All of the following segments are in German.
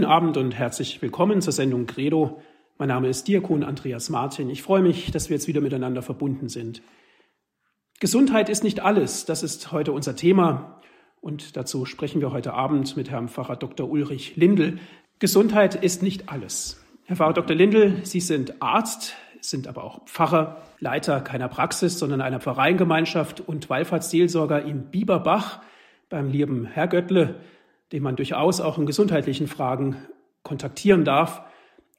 Guten Abend und herzlich willkommen zur Sendung Credo. Mein Name ist Diakon Andreas Martin. Ich freue mich, dass wir jetzt wieder miteinander verbunden sind. Gesundheit ist nicht alles. Das ist heute unser Thema. Und dazu sprechen wir heute Abend mit Herrn Pfarrer Dr. Ulrich Lindel. Gesundheit ist nicht alles. Herr Pfarrer Dr. Lindel, Sie sind Arzt, sind aber auch Pfarrer, Leiter keiner Praxis, sondern einer Pfarreiengemeinschaft und Wallfahrtsseelsorger in Bieberbach beim lieben Herr Göttle, den man durchaus auch in gesundheitlichen Fragen kontaktieren darf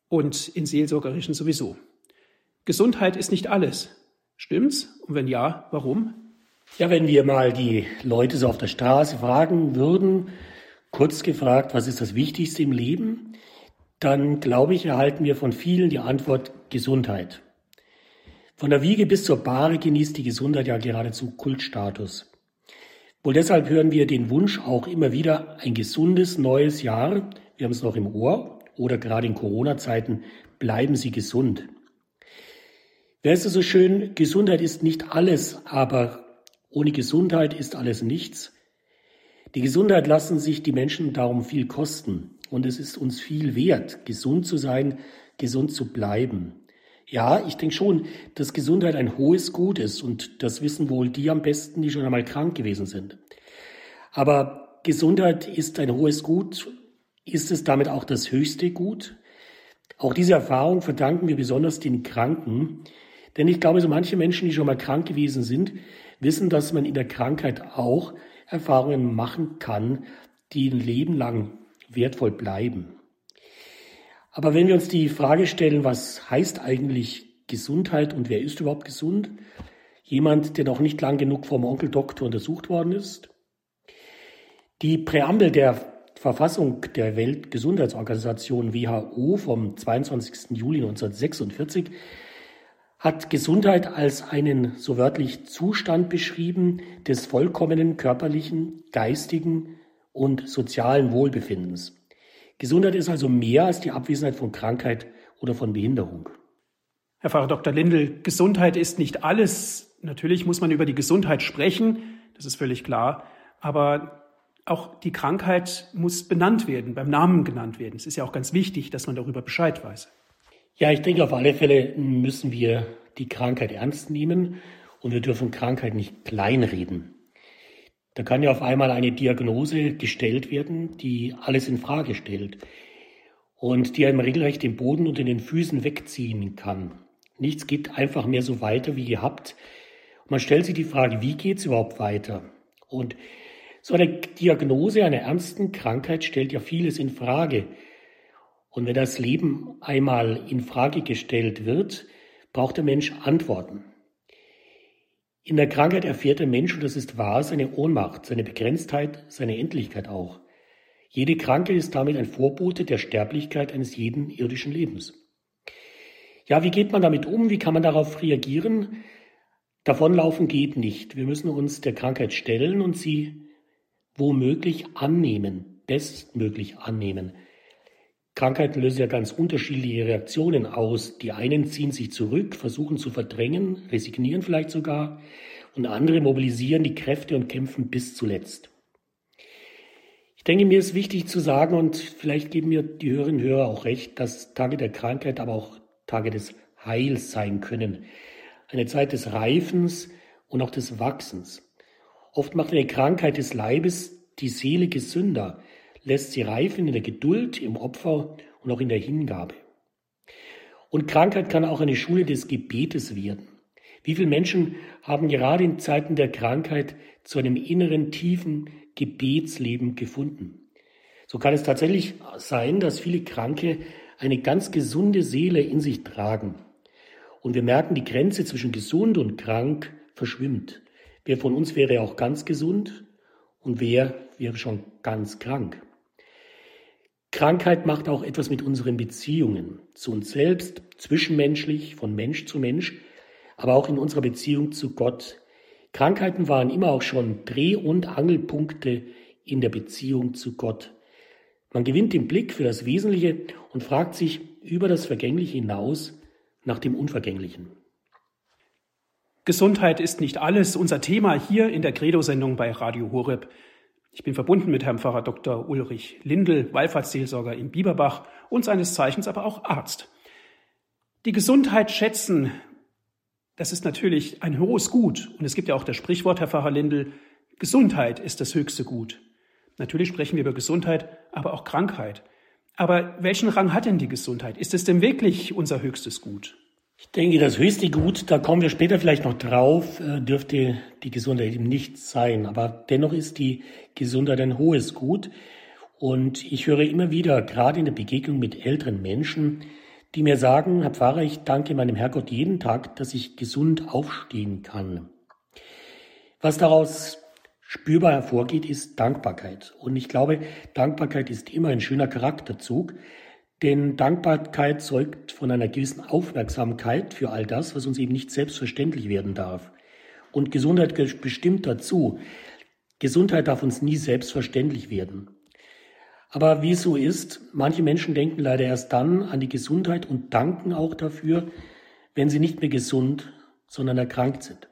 und in seelsorgerischen sowieso. Gesundheit ist nicht alles. Stimmt's? Und wenn ja, warum? Ja, wenn wir mal die Leute so auf der Straße fragen würden, kurz gefragt, was ist das Wichtigste im Leben, dann glaube ich, erhalten wir von vielen die Antwort Gesundheit. Von der Wiege bis zur Bahre genießt die Gesundheit ja geradezu Kultstatus. Wohl deshalb hören wir den Wunsch auch immer wieder, ein gesundes neues Jahr, wir haben es noch im Ohr, oder gerade in Corona-Zeiten, bleiben Sie gesund. Wer ist es so schön? Gesundheit ist nicht alles, aber ohne Gesundheit ist alles nichts. Die Gesundheit lassen sich die Menschen darum viel kosten. Und es ist uns viel wert, gesund zu sein, gesund zu bleiben. Ja, ich denke schon, dass Gesundheit ein hohes Gut ist und das wissen wohl die am besten, die schon einmal krank gewesen sind. Aber Gesundheit ist ein hohes Gut. Ist es damit auch das höchste Gut? Auch diese Erfahrung verdanken wir besonders den Kranken. Denn ich glaube, so manche Menschen, die schon mal krank gewesen sind, wissen, dass man in der Krankheit auch Erfahrungen machen kann, die ein Leben lang wertvoll bleiben. Aber wenn wir uns die Frage stellen, was heißt eigentlich Gesundheit und wer ist überhaupt gesund? Jemand, der noch nicht lang genug vom Onkel Doktor untersucht worden ist? Die Präambel der Verfassung der Weltgesundheitsorganisation WHO vom 22. Juli 1946 hat Gesundheit als einen so wörtlich Zustand beschrieben des vollkommenen körperlichen, geistigen und sozialen Wohlbefindens. Gesundheit ist also mehr als die Abwesenheit von Krankheit oder von Behinderung. Herr Pfarrer Dr. Lindel, Gesundheit ist nicht alles. Natürlich muss man über die Gesundheit sprechen, das ist völlig klar. Aber auch die Krankheit muss benannt werden, beim Namen genannt werden. Es ist ja auch ganz wichtig, dass man darüber Bescheid weiß. Ja, ich denke, auf alle Fälle müssen wir die Krankheit ernst nehmen und wir dürfen Krankheit nicht kleinreden. Da kann ja auf einmal eine Diagnose gestellt werden, die alles in Frage stellt und die einem regelrecht den Boden unter den Füßen wegziehen kann. Nichts geht einfach mehr so weiter wie gehabt. Und man stellt sich die Frage, wie geht es überhaupt weiter? Und so eine Diagnose einer ernsten Krankheit stellt ja vieles in Frage. Und wenn das Leben einmal in Frage gestellt wird, braucht der Mensch Antworten. In der Krankheit erfährt der Mensch, und das ist wahr, seine Ohnmacht, seine Begrenztheit, seine Endlichkeit auch. Jede Krankheit ist damit ein Vorbote der Sterblichkeit eines jeden irdischen Lebens. Ja, wie geht man damit um? Wie kann man darauf reagieren? Davonlaufen geht nicht. Wir müssen uns der Krankheit stellen und sie womöglich annehmen, bestmöglich annehmen. Krankheiten lösen ja ganz unterschiedliche Reaktionen aus. Die einen ziehen sich zurück, versuchen zu verdrängen, resignieren vielleicht sogar, und andere mobilisieren die Kräfte und kämpfen bis zuletzt. Ich denke, mir ist wichtig zu sagen, und vielleicht geben mir die Hörerinnen und Hörer auch recht, dass Tage der Krankheit aber auch Tage des Heils sein können. Eine Zeit des Reifens und auch des Wachsens. Oft macht eine Krankheit des Leibes die Seele gesünder, lässt sie reifen in der Geduld, im Opfer und auch in der Hingabe. Und Krankheit kann auch eine Schule des Gebetes werden. Wie viele Menschen haben gerade in Zeiten der Krankheit zu einem inneren, tiefen Gebetsleben gefunden? So kann es tatsächlich sein, dass viele Kranke eine ganz gesunde Seele in sich tragen. Und wir merken, die Grenze zwischen gesund und krank verschwimmt. Wer von uns wäre auch ganz gesund und wer wäre schon ganz krank? Krankheit macht auch etwas mit unseren Beziehungen zu uns selbst, zwischenmenschlich, von Mensch zu Mensch, aber auch in unserer Beziehung zu Gott. Krankheiten waren immer auch schon Dreh- und Angelpunkte in der Beziehung zu Gott. Man gewinnt den Blick für das Wesentliche und fragt sich über das Vergängliche hinaus nach dem Unvergänglichen. Gesundheit ist nicht alles. Unser Thema hier in der Credo-Sendung bei Radio Horeb. Ich bin verbunden mit Herrn Pfarrer Dr. Ulrich Lindel, Wallfahrtsseelsorger in Bieberbach und seines Zeichens aber auch Arzt. Die Gesundheit schätzen, das ist natürlich ein hohes Gut. Und es gibt ja auch das Sprichwort, Herr Pfarrer Lindel, Gesundheit ist das höchste Gut. Natürlich sprechen wir über Gesundheit, aber auch Krankheit. Aber welchen Rang hat denn die Gesundheit? Ist es denn wirklich unser höchstes Gut? Ich denke, das höchste Gut, da kommen wir später vielleicht noch drauf, äh, dürfte die Gesundheit eben nicht sein. Aber dennoch ist die Gesundheit ein hohes Gut. Und ich höre immer wieder, gerade in der Begegnung mit älteren Menschen, die mir sagen, Herr Pfarrer, ich danke meinem Herrgott jeden Tag, dass ich gesund aufstehen kann. Was daraus spürbar hervorgeht, ist Dankbarkeit. Und ich glaube, Dankbarkeit ist immer ein schöner Charakterzug, denn Dankbarkeit zeugt von einer gewissen Aufmerksamkeit für all das, was uns eben nicht selbstverständlich werden darf. Und Gesundheit gehört bestimmt dazu. Gesundheit darf uns nie selbstverständlich werden. Aber wie es so ist, manche Menschen denken leider erst dann an die Gesundheit und danken auch dafür, wenn sie nicht mehr gesund, sondern erkrankt sind.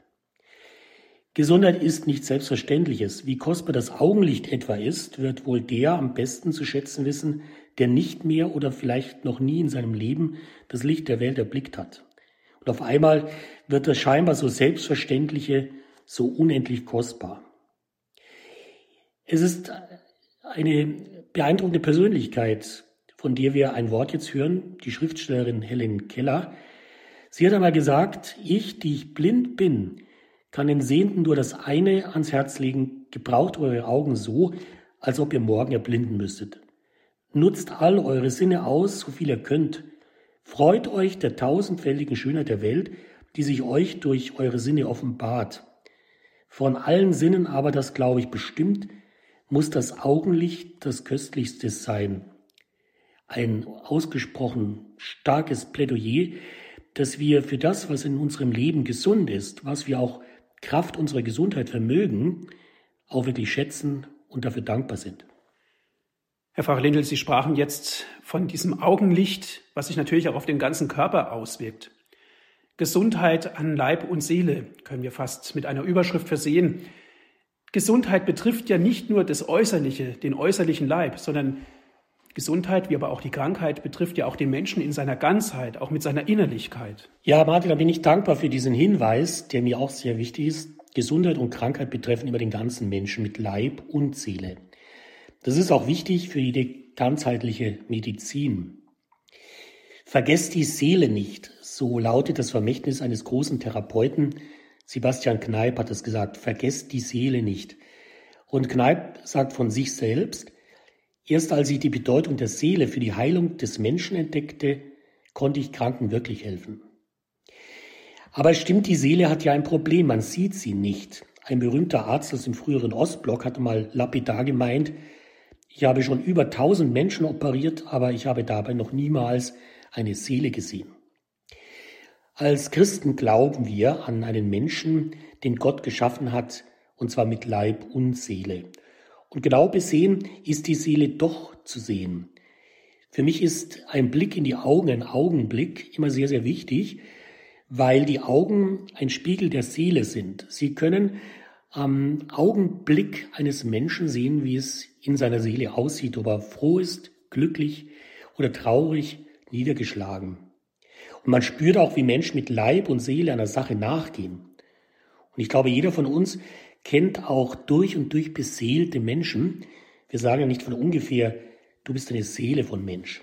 Gesundheit ist nichts Selbstverständliches. Wie kostbar das Augenlicht etwa ist, wird wohl der am besten zu schätzen wissen, der nicht mehr oder vielleicht noch nie in seinem Leben das Licht der Welt erblickt hat. Und auf einmal wird das scheinbar so Selbstverständliche so unendlich kostbar. Es ist eine beeindruckende Persönlichkeit, von der wir ein Wort jetzt hören, die Schriftstellerin Helen Keller. Sie hat einmal gesagt, ich, die ich blind bin, kann den Sehenden nur das eine ans Herz legen, gebraucht eure Augen so, als ob ihr morgen erblinden müsstet. Nutzt all eure Sinne aus, so viel ihr könnt. Freut euch der tausendfältigen Schönheit der Welt, die sich euch durch eure Sinne offenbart. Von allen Sinnen aber, das glaube ich bestimmt, muss das Augenlicht das Köstlichste sein. Ein ausgesprochen starkes Plädoyer, dass wir für das, was in unserem Leben gesund ist, was wir auch Kraft unserer Gesundheit vermögen, auch wirklich schätzen und dafür dankbar sind. Herr Pfarrer Lindel, Sie sprachen jetzt von diesem Augenlicht, was sich natürlich auch auf den ganzen Körper auswirkt. Gesundheit an Leib und Seele können wir fast mit einer Überschrift versehen. Gesundheit betrifft ja nicht nur das Äußerliche, den äußerlichen Leib, sondern Gesundheit, wie aber auch die Krankheit, betrifft ja auch den Menschen in seiner Ganzheit, auch mit seiner Innerlichkeit. Ja, Martin, da bin ich dankbar für diesen Hinweis, der mir auch sehr wichtig ist. Gesundheit und Krankheit betreffen immer den ganzen Menschen mit Leib und Seele. Das ist auch wichtig für jede ganzheitliche Medizin. Vergesst die Seele nicht, so lautet das Vermächtnis eines großen Therapeuten. Sebastian Kneip hat es gesagt, vergesst die Seele nicht. Und Kneip sagt von sich selbst, Erst als ich die Bedeutung der Seele für die Heilung des Menschen entdeckte, konnte ich Kranken wirklich helfen. Aber es stimmt, die Seele hat ja ein Problem, man sieht sie nicht. Ein berühmter Arzt aus dem früheren Ostblock hatte mal lapidar gemeint, ich habe schon über tausend Menschen operiert, aber ich habe dabei noch niemals eine Seele gesehen. Als Christen glauben wir an einen Menschen, den Gott geschaffen hat, und zwar mit Leib und Seele. Und genau besehen ist die Seele doch zu sehen. Für mich ist ein Blick in die Augen, ein Augenblick immer sehr, sehr wichtig, weil die Augen ein Spiegel der Seele sind. Sie können am Augenblick eines Menschen sehen, wie es in seiner Seele aussieht, ob er froh ist, glücklich oder traurig, niedergeschlagen. Und man spürt auch, wie Menschen mit Leib und Seele einer Sache nachgehen. Und ich glaube, jeder von uns kennt auch durch und durch beseelte Menschen. Wir sagen ja nicht von ungefähr, du bist eine Seele von Mensch.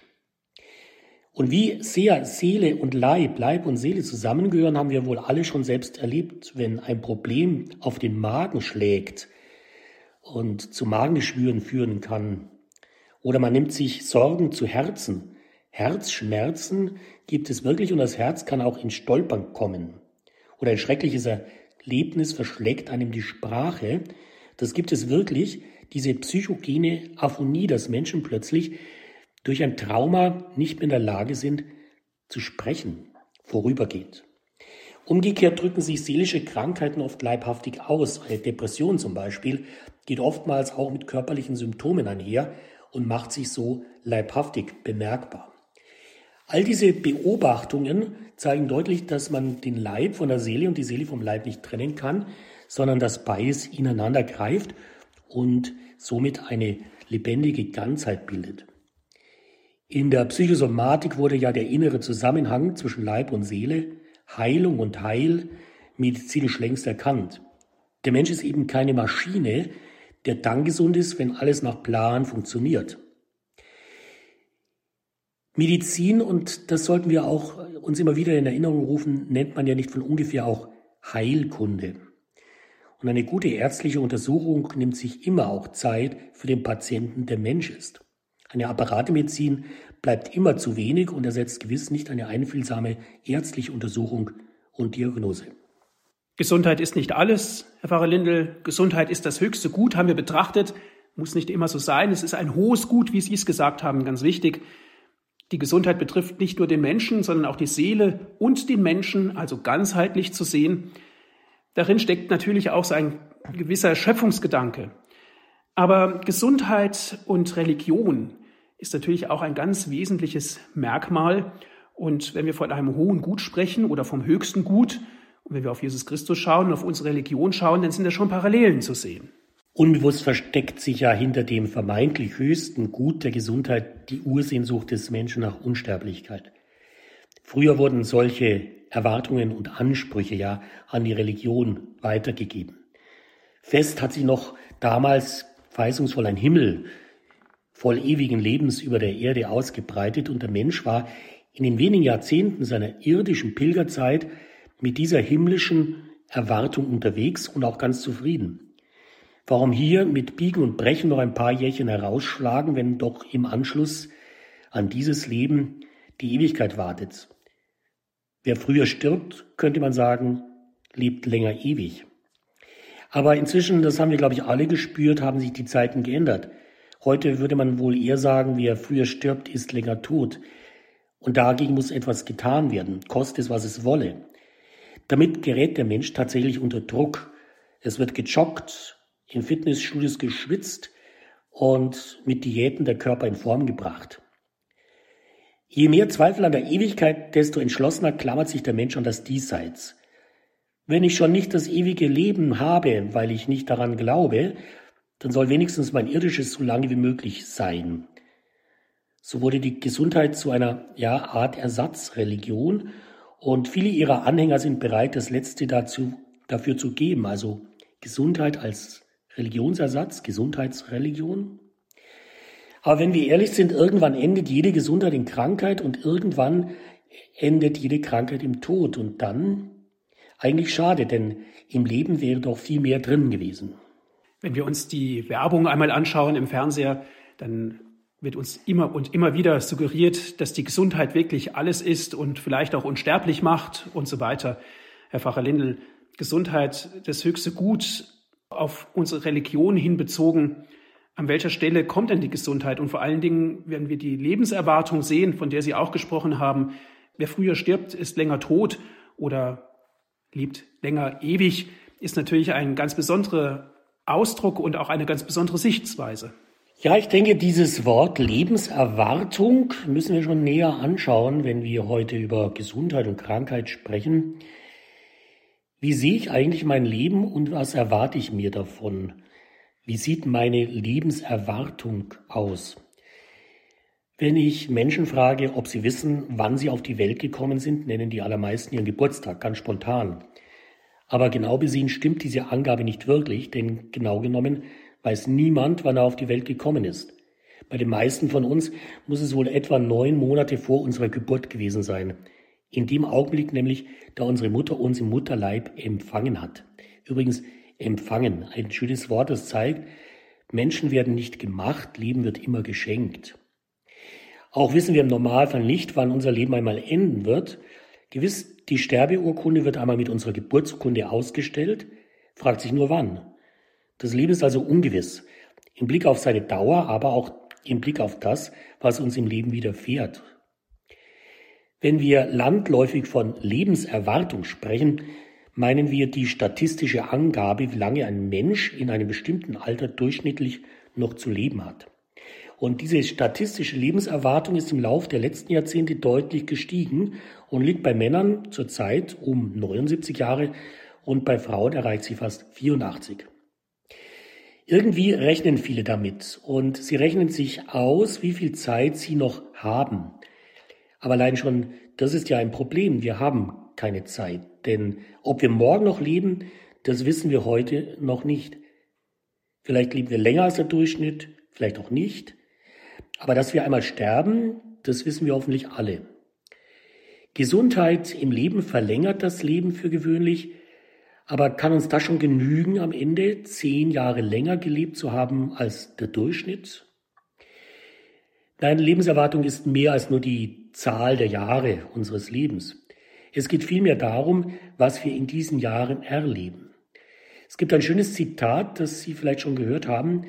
Und wie sehr Seele und Leib, Leib und Seele zusammengehören, haben wir wohl alle schon selbst erlebt. Wenn ein Problem auf den Magen schlägt und zu Magengeschwüren führen kann, oder man nimmt sich Sorgen zu Herzen. Herzschmerzen gibt es wirklich und das Herz kann auch in Stolpern kommen. Oder ein schreckliches Erlebnis verschlägt einem die Sprache. Das gibt es wirklich, diese psychogene Aphonie, dass Menschen plötzlich durch ein Trauma nicht mehr in der Lage sind zu sprechen, vorübergeht. Umgekehrt drücken sich seelische Krankheiten oft leibhaftig aus. Eine Depression zum Beispiel geht oftmals auch mit körperlichen Symptomen einher und macht sich so leibhaftig bemerkbar. All diese Beobachtungen zeigen deutlich, dass man den Leib von der Seele und die Seele vom Leib nicht trennen kann, sondern dass beides ineinander greift und somit eine lebendige Ganzheit bildet. In der Psychosomatik wurde ja der innere Zusammenhang zwischen Leib und Seele, Heilung und Heil medizinisch längst erkannt. Der Mensch ist eben keine Maschine, der dann gesund ist, wenn alles nach Plan funktioniert. Medizin, und das sollten wir auch uns immer wieder in Erinnerung rufen, nennt man ja nicht von ungefähr auch Heilkunde. Und eine gute ärztliche Untersuchung nimmt sich immer auch Zeit für den Patienten, der Mensch ist. Eine Apparatemedizin bleibt immer zu wenig und ersetzt gewiss nicht eine einfühlsame ärztliche Untersuchung und Diagnose. Gesundheit ist nicht alles, Herr Pfarrer Lindel. Gesundheit ist das höchste Gut, haben wir betrachtet. Muss nicht immer so sein. Es ist ein hohes Gut, wie Sie es gesagt haben, ganz wichtig. Die Gesundheit betrifft nicht nur den Menschen, sondern auch die Seele und den Menschen, also ganzheitlich zu sehen. Darin steckt natürlich auch so ein gewisser Schöpfungsgedanke. Aber Gesundheit und Religion ist natürlich auch ein ganz wesentliches Merkmal. Und wenn wir von einem hohen Gut sprechen oder vom höchsten Gut, und wenn wir auf Jesus Christus schauen und auf unsere Religion schauen, dann sind da schon Parallelen zu sehen. Unbewusst versteckt sich ja hinter dem vermeintlich höchsten Gut der Gesundheit die Ursehnsucht des Menschen nach Unsterblichkeit. Früher wurden solche Erwartungen und Ansprüche ja an die Religion weitergegeben. Fest hat sich noch damals verheißungsvoll ein Himmel voll ewigen Lebens über der Erde ausgebreitet und der Mensch war in den wenigen Jahrzehnten seiner irdischen Pilgerzeit mit dieser himmlischen Erwartung unterwegs und auch ganz zufrieden. Warum hier mit Biegen und Brechen noch ein paar Jährchen herausschlagen, wenn doch im Anschluss an dieses Leben die Ewigkeit wartet? Wer früher stirbt, könnte man sagen, lebt länger ewig. Aber inzwischen, das haben wir, glaube ich, alle gespürt, haben sich die Zeiten geändert. Heute würde man wohl eher sagen, wer früher stirbt, ist länger tot. Und dagegen muss etwas getan werden, koste es, was es wolle. Damit gerät der Mensch tatsächlich unter Druck. Es wird gejoggt, in Fitnessstudios geschwitzt und mit Diäten der Körper in Form gebracht. Je mehr Zweifel an der Ewigkeit, desto entschlossener klammert sich der Mensch an das Diesseits. Wenn ich schon nicht das ewige Leben habe, weil ich nicht daran glaube, dann soll wenigstens mein irdisches so lange wie möglich sein. So wurde die Gesundheit zu einer ja, Art Ersatzreligion und viele ihrer Anhänger sind bereit, das Letzte dazu, dafür zu geben, also Gesundheit als Religionsersatz, Gesundheitsreligion. Aber wenn wir ehrlich sind, irgendwann endet jede Gesundheit in Krankheit und irgendwann endet jede Krankheit im Tod. Und dann eigentlich schade, denn im Leben wäre doch viel mehr drin gewesen. Wenn wir uns die Werbung einmal anschauen im Fernseher, dann wird uns immer und immer wieder suggeriert, dass die Gesundheit wirklich alles ist und vielleicht auch unsterblich macht und so weiter. Herr Pfarrer Lindel, Gesundheit, das höchste Gut auf unsere Religion hin bezogen, an welcher Stelle kommt denn die Gesundheit? Und vor allen Dingen, wenn wir die Lebenserwartung sehen, von der Sie auch gesprochen haben, wer früher stirbt, ist länger tot oder lebt länger ewig, ist natürlich ein ganz besonderer Ausdruck und auch eine ganz besondere Sichtweise. Ja, ich denke, dieses Wort Lebenserwartung müssen wir schon näher anschauen, wenn wir heute über Gesundheit und Krankheit sprechen. Wie sehe ich eigentlich mein Leben und was erwarte ich mir davon? Wie sieht meine Lebenserwartung aus? Wenn ich Menschen frage, ob sie wissen, wann sie auf die Welt gekommen sind, nennen die allermeisten ihren Geburtstag, ganz spontan. Aber genau besehen stimmt diese Angabe nicht wirklich, denn genau genommen weiß niemand, wann er auf die Welt gekommen ist. Bei den meisten von uns muss es wohl etwa neun Monate vor unserer Geburt gewesen sein. In dem Augenblick nämlich, da unsere Mutter uns im Mutterleib empfangen hat. Übrigens, empfangen. Ein schönes Wort, das zeigt, Menschen werden nicht gemacht, Leben wird immer geschenkt. Auch wissen wir im Normalfall nicht, wann unser Leben einmal enden wird. Gewiss, die Sterbeurkunde wird einmal mit unserer Geburtsurkunde ausgestellt, fragt sich nur wann. Das Leben ist also ungewiss. Im Blick auf seine Dauer, aber auch im Blick auf das, was uns im Leben widerfährt. Wenn wir landläufig von Lebenserwartung sprechen, meinen wir die statistische Angabe, wie lange ein Mensch in einem bestimmten Alter durchschnittlich noch zu leben hat. Und diese statistische Lebenserwartung ist im Laufe der letzten Jahrzehnte deutlich gestiegen und liegt bei Männern zurzeit um 79 Jahre und bei Frauen erreicht sie fast 84. Irgendwie rechnen viele damit und sie rechnen sich aus, wie viel Zeit sie noch haben. Aber allein schon, das ist ja ein Problem. Wir haben keine Zeit. Denn ob wir morgen noch leben, das wissen wir heute noch nicht. Vielleicht leben wir länger als der Durchschnitt, vielleicht auch nicht. Aber dass wir einmal sterben, das wissen wir hoffentlich alle. Gesundheit im Leben verlängert das Leben für gewöhnlich, aber kann uns das schon genügen, am Ende zehn Jahre länger gelebt zu haben als der Durchschnitt? Nein, Lebenserwartung ist mehr als nur die Zahl der Jahre unseres Lebens. Es geht vielmehr darum, was wir in diesen Jahren erleben. Es gibt ein schönes Zitat, das Sie vielleicht schon gehört haben.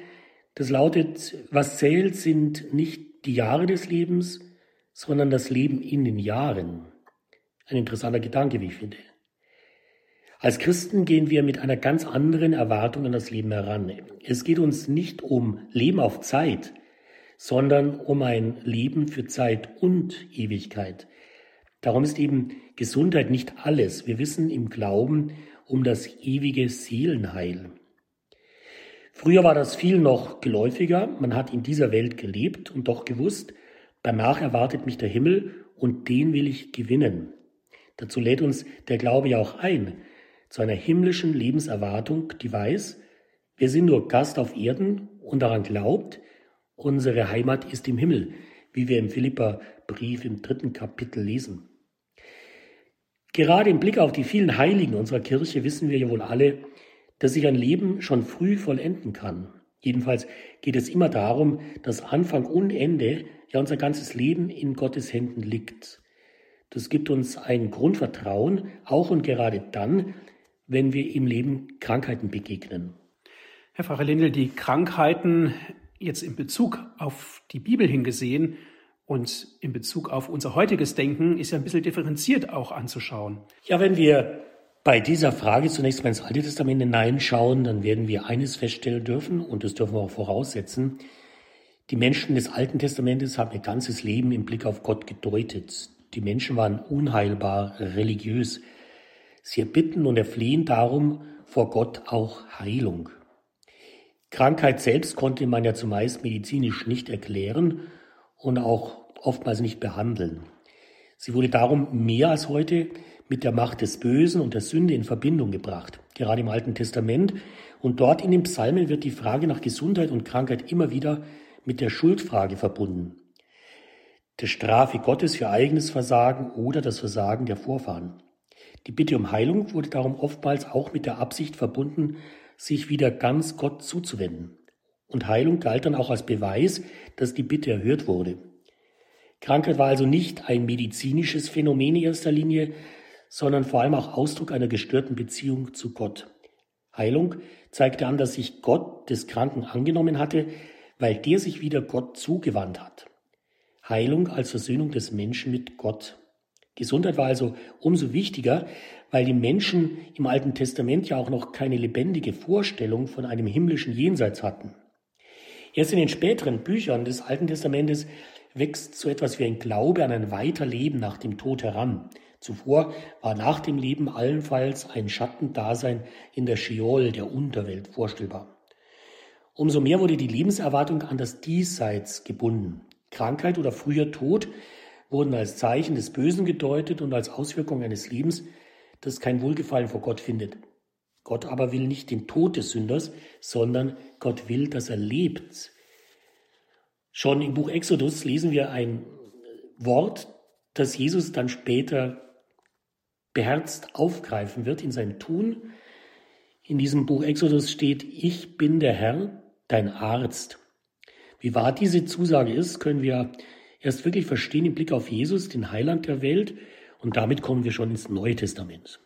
Das lautet, was zählt, sind nicht die Jahre des Lebens, sondern das Leben in den Jahren. Ein interessanter Gedanke, wie ich finde. Als Christen gehen wir mit einer ganz anderen Erwartung an das Leben heran. Es geht uns nicht um Leben auf Zeit, sondern um ein Leben für Zeit und Ewigkeit. Darum ist eben Gesundheit nicht alles. Wir wissen im Glauben um das ewige Seelenheil. Früher war das viel noch geläufiger. Man hat in dieser Welt gelebt und doch gewusst, danach erwartet mich der Himmel und den will ich gewinnen. Dazu lädt uns der Glaube ja auch ein zu einer himmlischen Lebenserwartung, die weiß, wir sind nur Gast auf Erden und daran glaubt, unsere Heimat ist im Himmel, wie wir im Philippa-Brief im dritten Kapitel lesen. Gerade im Blick auf die vielen Heiligen unserer Kirche wissen wir ja wohl alle, dass sich ein Leben schon früh vollenden kann. Jedenfalls geht es immer darum, dass Anfang und Ende, ja unser ganzes Leben in Gottes Händen liegt. Das gibt uns ein Grundvertrauen, auch und gerade dann, wenn wir im Leben Krankheiten begegnen. Herr Pfarrer Lindel, die Krankheiten jetzt in Bezug auf die Bibel hingesehen und in Bezug auf unser heutiges Denken ist ja ein bisschen differenziert auch anzuschauen. Ja, wenn wir bei dieser Frage zunächst mal ins Alte Testament hineinschauen, dann werden wir eines feststellen dürfen, und das dürfen wir auch voraussetzen. Die Menschen des Alten Testamentes haben ihr ganzes Leben im Blick auf Gott gedeutet. Die Menschen waren unheilbar religiös. Sie erbitten und erflehen darum vor Gott auch Heilung. Krankheit selbst konnte man ja zumeist medizinisch nicht erklären und auch oftmals nicht behandeln. Sie wurde darum mehr als heute mit der Macht des Bösen und der Sünde in Verbindung gebracht, gerade im Alten Testament. Und dort in den Psalmen wird die Frage nach Gesundheit und Krankheit immer wieder mit der Schuldfrage verbunden. Der Strafe Gottes für eigenes Versagen oder das Versagen der Vorfahren. Die Bitte um Heilung wurde darum oftmals auch mit der Absicht verbunden, sich wieder ganz Gott zuzuwenden. Und Heilung galt dann auch als Beweis, dass die Bitte erhört wurde. Krankheit war also nicht ein medizinisches Phänomen in erster Linie, sondern vor allem auch Ausdruck einer gestörten Beziehung zu Gott. Heilung zeigte an, dass sich Gott des Kranken angenommen hatte, weil der sich wieder Gott zugewandt hat. Heilung als Versöhnung des Menschen mit Gott. Gesundheit war also umso wichtiger, weil die Menschen im Alten Testament ja auch noch keine lebendige Vorstellung von einem himmlischen Jenseits hatten. Erst in den späteren Büchern des Alten Testamentes wächst so etwas wie ein Glaube an ein Weiterleben nach dem Tod heran. Zuvor war nach dem Leben allenfalls ein Schattendasein in der Scheol, der Unterwelt, vorstellbar. Umso mehr wurde die Lebenserwartung an das Diesseits gebunden. Krankheit oder früher Tod wurden als Zeichen des Bösen gedeutet und als Auswirkung eines Lebens, das kein Wohlgefallen vor Gott findet. Gott aber will nicht den Tod des Sünders, sondern Gott will, dass er lebt. Schon im Buch Exodus lesen wir ein Wort, das Jesus dann später beherzt aufgreifen wird in seinem Tun. In diesem Buch Exodus steht, ich bin der Herr, dein Arzt. Wie wahr diese Zusage ist, können wir erst wirklich verstehen im Blick auf Jesus, den Heiland der Welt. Und damit kommen wir schon ins Neue Testament.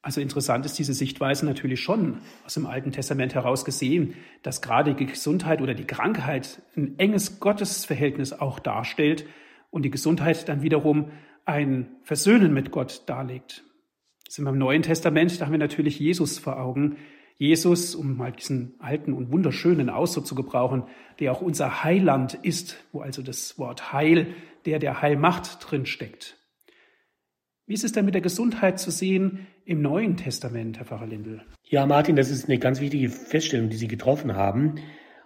Also interessant ist diese Sichtweise natürlich schon aus dem Alten Testament heraus gesehen, dass gerade die Gesundheit oder die Krankheit ein enges Gottesverhältnis auch darstellt und die Gesundheit dann wiederum ein Versöhnen mit Gott darlegt. Sind wir im Neuen Testament, da haben wir natürlich Jesus vor Augen, Jesus, um mal diesen alten und wunderschönen Ausdruck zu gebrauchen, der auch unser Heiland ist, wo also das Wort Heil, der der Heil macht, drin. Wie ist es denn mit der Gesundheit zu sehen im Neuen Testament, Herr Pfarrer Lindel? Ja, Martin, das ist eine ganz wichtige Feststellung, die Sie getroffen haben.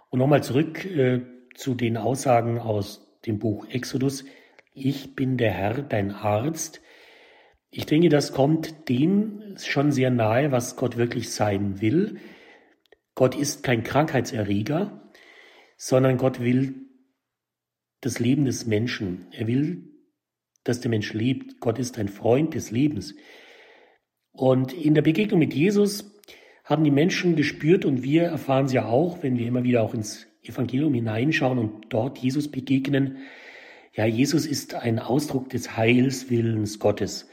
Und nochmal zurück äh, zu den Aussagen aus dem Buch Exodus. Ich bin der Herr, dein Arzt. Ich denke, das kommt dem schon sehr nahe, was Gott wirklich sein will. Gott ist kein Krankheitserreger, sondern Gott will das Leben des Menschen. Er will, dass der Mensch lebt. Gott ist ein Freund des Lebens. Und in der Begegnung mit Jesus haben die Menschen gespürt und wir erfahren es ja auch, wenn wir immer wieder auch ins Evangelium hineinschauen und dort Jesus begegnen. Ja, Jesus ist ein Ausdruck des Heilswillens Gottes.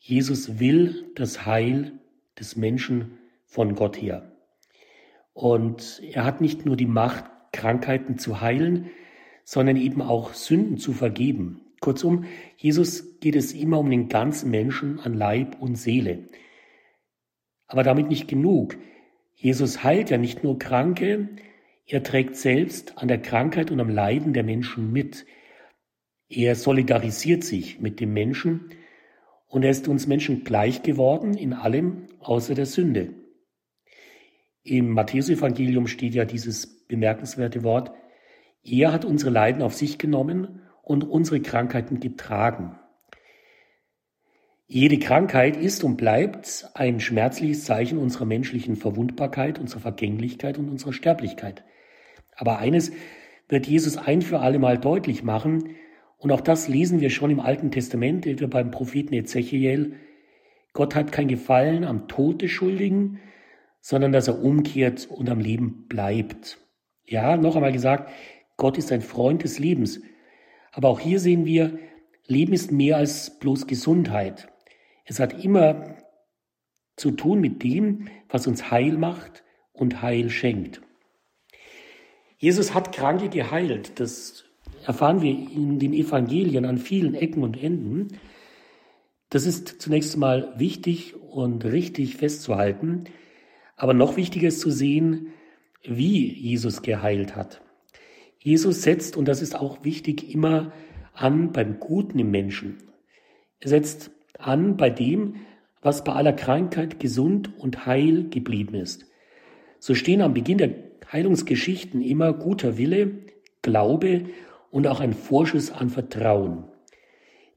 Jesus will das Heil des Menschen von Gott her. Und er hat nicht nur die Macht, Krankheiten zu heilen, sondern eben auch Sünden zu vergeben. Kurzum, Jesus geht es immer um den ganzen Menschen an Leib und Seele. Aber damit nicht genug. Jesus heilt ja nicht nur Kranke, er trägt selbst an der Krankheit und am Leiden der Menschen mit. Er solidarisiert sich mit dem Menschen und er ist uns Menschen gleich geworden in allem außer der Sünde. Im Matthäusevangelium steht ja dieses bemerkenswerte Wort, er hat unsere Leiden auf sich genommen und unsere Krankheiten getragen. Jede Krankheit ist und bleibt ein schmerzliches Zeichen unserer menschlichen Verwundbarkeit, unserer Vergänglichkeit und unserer Sterblichkeit. Aber eines wird Jesus ein für alle Mal deutlich machen, und auch das lesen wir schon im Alten Testament, etwa beim Propheten Ezechiel. Gott hat kein Gefallen am Tod des Schuldigen, sondern dass er umkehrt und am Leben bleibt. Ja, noch einmal gesagt, Gott ist ein Freund des Lebens. Aber auch hier sehen wir, Leben ist mehr als bloß Gesundheit. Es hat immer zu tun mit dem, was uns heil macht und Heil schenkt. Jesus hat Kranke geheilt. Das erfahren wir in den Evangelien an vielen Ecken und Enden. Das ist zunächst mal wichtig und richtig festzuhalten. Aber noch wichtiger ist zu sehen, wie Jesus geheilt hat. Jesus setzt, und das ist auch wichtig, immer an beim Guten im Menschen. Er setzt an bei dem, was bei aller Krankheit gesund und heil geblieben ist. So stehen am Beginn der Heilungsgeschichten immer guter Wille, Glaube und auch ein Vorschuss an Vertrauen.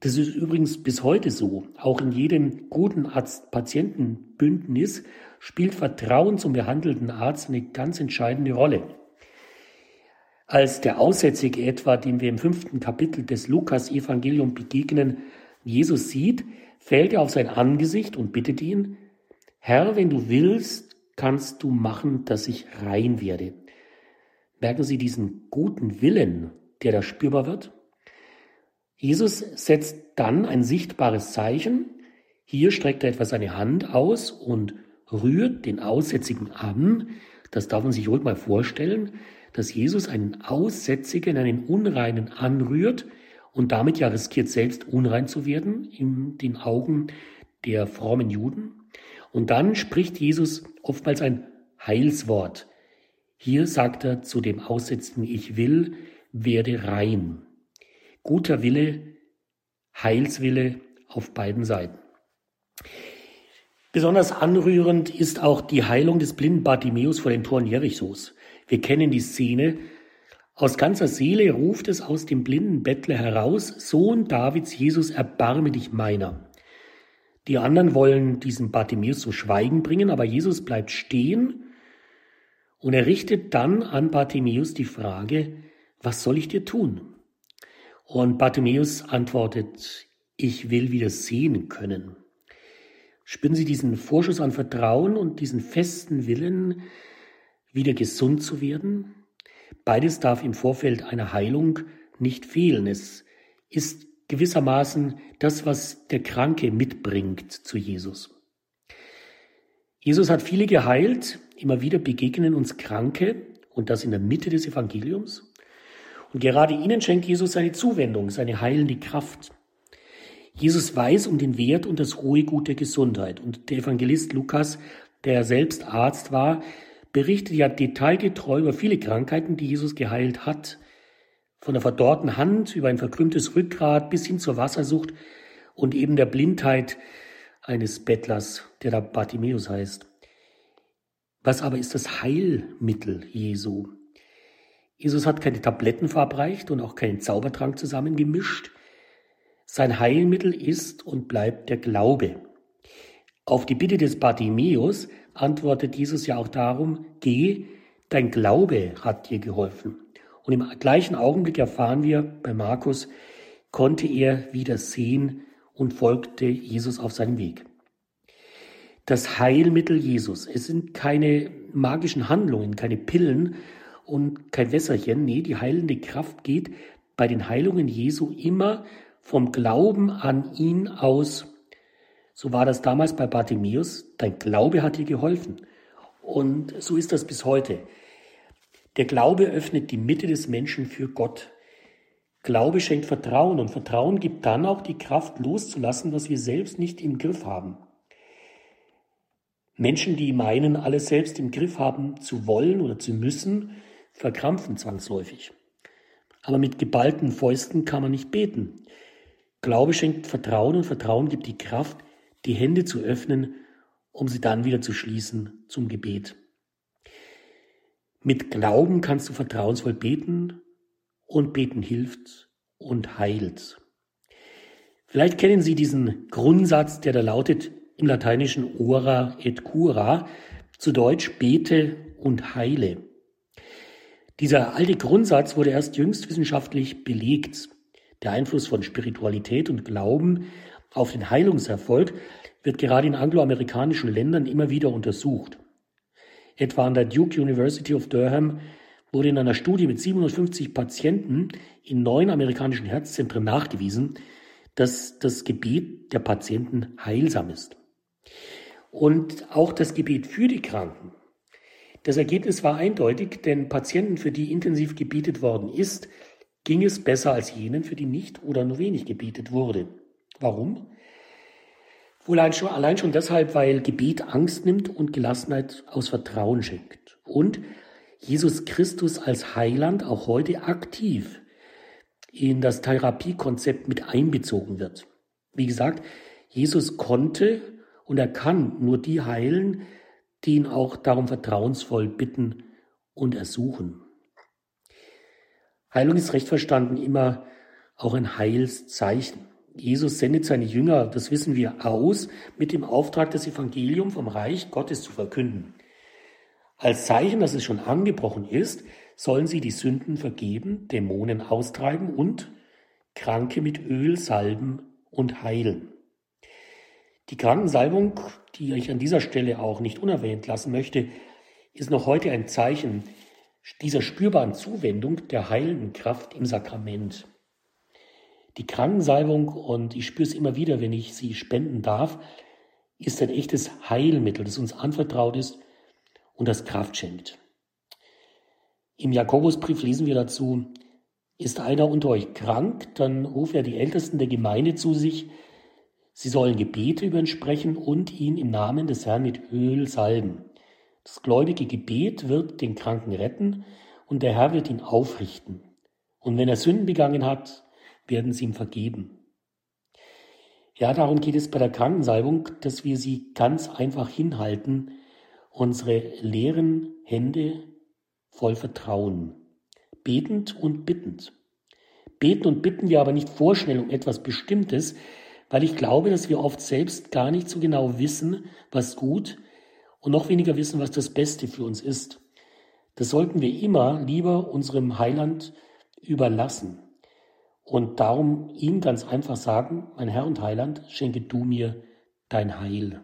Das ist übrigens bis heute so. Auch in jedem guten Arzt-Patienten-Bündnis spielt Vertrauen zum behandelten Arzt eine ganz entscheidende Rolle. Als der Aussätzige etwa, dem wir im fünften Kapitel des Lukas-Evangelium begegnen, Jesus sieht, fällt er auf sein Angesicht und bittet ihn, Herr, wenn du willst, kannst du machen, dass ich rein werde. Merken Sie diesen guten Willen, der da spürbar wird? Jesus setzt dann ein sichtbares Zeichen. Hier streckt er etwa seine Hand aus und rührt den Aussätzigen an. Das darf man sich ruhig mal vorstellen, dass Jesus einen Aussätzigen, einen Unreinen anrührt und damit ja riskiert selbst unrein zu werden in den Augen der frommen Juden. Und dann spricht Jesus oftmals ein Heilswort. Hier sagt er zu dem Aussätzigen, ich will, werde rein. Guter Wille, Heilswille auf beiden Seiten. Besonders anrührend ist auch die Heilung des blinden Bartimäus vor den Toren Jerichos. Wir kennen die Szene. Aus ganzer Seele ruft es aus dem blinden Bettler heraus, Sohn Davids, Jesus, erbarme dich meiner. Die anderen wollen diesen Bartimäus zum Schweigen bringen, aber Jesus bleibt stehen und er richtet dann an Bartimäus die Frage, was soll ich dir tun? Und Bartimäus antwortet, ich will wieder sehen können. Spüren Sie diesen Vorschuss an Vertrauen und diesen festen Willen, wieder gesund zu werden? Beides darf im Vorfeld einer Heilung nicht fehlen. Es ist gewissermaßen das, was der Kranke mitbringt zu Jesus. Jesus hat viele geheilt, immer wieder begegnen uns Kranke und das in der Mitte des Evangeliums. Und gerade ihnen schenkt Jesus seine Zuwendung, seine heilende Kraft. Jesus weiß um den Wert und das hohe Gut der Gesundheit. Und der Evangelist Lukas, der selbst Arzt war, berichtet ja detailgetreu über viele Krankheiten, die Jesus geheilt hat. Von der verdorrten Hand über ein verkrümmtes Rückgrat bis hin zur Wassersucht. und eben der Blindheit eines Bettlers, der da Bartimäus heißt. Was aber ist das Heilmittel Jesu? Jesus hat keine Tabletten verabreicht und auch keinen Zaubertrank zusammengemischt. Sein Heilmittel ist und bleibt der Glaube. Auf die Bitte des Bartimäus antwortet Jesus ja auch darum, geh, dein Glaube hat dir geholfen. Und im gleichen Augenblick erfahren wir bei Markus, konnte er wieder sehen und folgte Jesus auf seinem Weg. Das Heilmittel Jesus. Es sind keine magischen Handlungen, keine Pillen und kein Wässerchen. Nee, die heilende Kraft geht bei den Heilungen Jesu immer vom Glauben an ihn aus. So war das damals bei Bartimäus. Dein Glaube hat dir geholfen. Und so ist das bis heute. Der Glaube öffnet die Mitte des Menschen für Gott. Glaube schenkt Vertrauen und Vertrauen gibt dann auch die Kraft loszulassen, was wir selbst nicht im Griff haben. Menschen, die meinen, alles selbst im Griff haben zu wollen oder zu müssen, verkrampfen zwangsläufig. Aber mit geballten Fäusten kann man nicht beten. Glaube schenkt Vertrauen und Vertrauen gibt die Kraft, die Hände zu öffnen, um sie dann wieder zu schließen zum Gebet. Mit Glauben kannst du vertrauensvoll beten und beten hilft und heilt. Vielleicht kennen Sie diesen Grundsatz, der da lautet im Lateinischen ora et cura, zu Deutsch bete und heile. Dieser alte Grundsatz wurde erst jüngst wissenschaftlich belegt. Der Einfluss von Spiritualität und Glauben auf den Heilungserfolg wird gerade in angloamerikanischen Ländern immer wieder untersucht. Etwa an der Duke University of Durham wurde in einer Studie mit 750 Patienten in neun amerikanischen Herzzentren nachgewiesen, dass das Gebet der Patienten heilsam ist. Und auch das Gebet für die Kranken. Das Ergebnis war eindeutig, denn Patienten, für die intensiv gebetet worden ist, ging es besser als jenen, für die nicht oder nur wenig gebetet wurde. Warum? Wohl allein schon deshalb, weil Gebet Angst nimmt und Gelassenheit aus Vertrauen schenkt. Und Jesus Christus als Heiland auch heute aktiv in das Therapiekonzept mit einbezogen wird. Wie gesagt, Jesus konnte und er kann nur die heilen, die ihn auch darum vertrauensvoll bitten und ersuchen. Heilung ist recht verstanden immer auch ein Heilszeichen. Jesus sendet seine Jünger, das wissen wir, aus mit dem Auftrag, das Evangelium vom Reich Gottes zu verkünden. Als Zeichen, dass es schon angebrochen ist, sollen sie die Sünden vergeben, Dämonen austreiben und Kranke mit Öl salben und heilen. Die Krankensalbung, die ich an dieser Stelle auch nicht unerwähnt lassen möchte, ist noch heute ein Zeichen dieser spürbaren Zuwendung der heilenden Kraft im Sakrament. Die Krankensalbung, und ich spüre es immer wieder, wenn ich sie spenden darf, ist ein echtes Heilmittel, das uns anvertraut ist und das Kraft schenkt. Im Jakobusbrief lesen wir dazu, ist einer unter euch krank, dann ruft er die Ältesten der Gemeinde zu sich, sie sollen Gebete über ihn sprechen und ihn im Namen des Herrn mit Öl salben. Das gläubige Gebet wird den Kranken retten und der Herr wird ihn aufrichten. Und wenn er Sünden begangen hat, werden sie ihm vergeben. Ja, darum geht es bei der Krankensalbung, dass wir sie ganz einfach hinhalten, unsere leeren Hände voll Vertrauen, betend und bittend. Beten und bitten wir aber nicht vorschnell um etwas Bestimmtes, weil ich glaube, dass wir oft selbst gar nicht so genau wissen, was gut und noch weniger wissen, was das Beste für uns ist. Das sollten wir immer lieber unserem Heiland überlassen. Und darum ihm ganz einfach sagen, mein Herr und Heiland, schenke du mir dein Heil.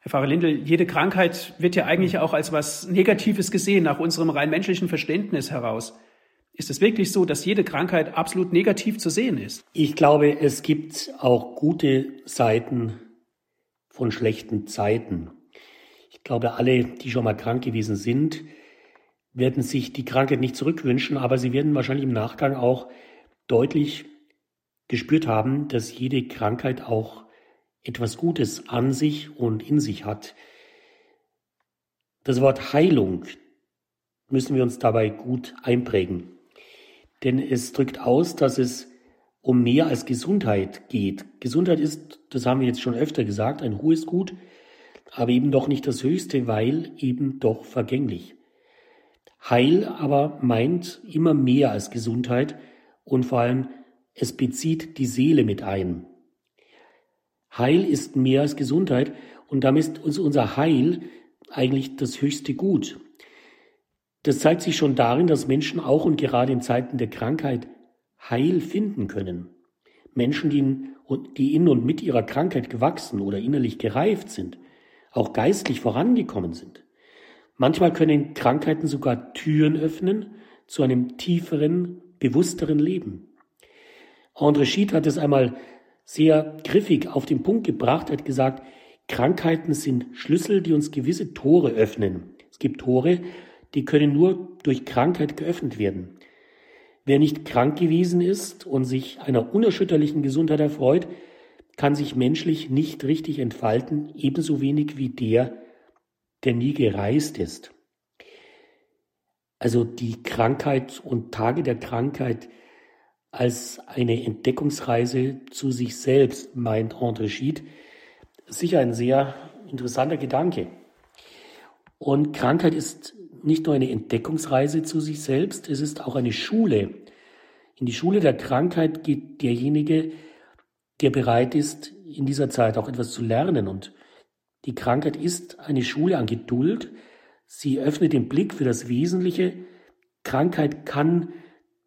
Herr Pfarrer Lindel, jede Krankheit wird ja eigentlich auch als was Negatives gesehen, nach unserem rein menschlichen Verständnis heraus. Ist es wirklich so, dass jede Krankheit absolut negativ zu sehen ist? Ich glaube, es gibt auch gute Seiten von schlechten Zeiten. Ich glaube, alle, die schon mal krank gewesen sind, werden sich die Krankheit nicht zurückwünschen, aber sie werden wahrscheinlich im Nachgang auch deutlich gespürt haben, dass jede Krankheit auch etwas Gutes an sich und in sich hat. Das Wort Heilung müssen wir uns dabei gut einprägen, denn es drückt aus, dass es um mehr als Gesundheit geht. Gesundheit ist, das haben wir jetzt schon öfter gesagt, ein hohes Gut, aber eben doch nicht das höchste, weil eben doch vergänglich. Heil aber meint immer mehr als Gesundheit und vor allem es bezieht die Seele mit ein. Heil ist mehr als Gesundheit und damit ist unser Heil eigentlich das höchste Gut. Das zeigt sich schon darin, dass Menschen auch und gerade in Zeiten der Krankheit Heil finden können. Menschen, die in, die in und mit ihrer Krankheit gewachsen oder innerlich gereift sind, auch geistlich vorangekommen sind. Manchmal können Krankheiten sogar Türen öffnen zu einem tieferen, bewussteren Leben. André Schied hat es einmal sehr griffig auf den Punkt gebracht, hat gesagt, Krankheiten sind Schlüssel, die uns gewisse Tore öffnen. Es gibt Tore, die können nur durch Krankheit geöffnet werden. Wer nicht krank gewesen ist und sich einer unerschütterlichen Gesundheit erfreut, kann sich menschlich nicht richtig entfalten, ebenso wenig wie der, der nie gereist ist. Also die Krankheit und Tage der Krankheit als eine Entdeckungsreise zu sich selbst, meint André Gide. Sicher ein sehr interessanter Gedanke. Und Krankheit ist nicht nur eine Entdeckungsreise zu sich selbst, es ist auch eine Schule. In die Schule der Krankheit geht derjenige, der bereit ist, in dieser Zeit auch etwas zu lernen. Und die Krankheit ist eine Schule an Geduld. Sie öffnet den Blick für das Wesentliche. Krankheit kann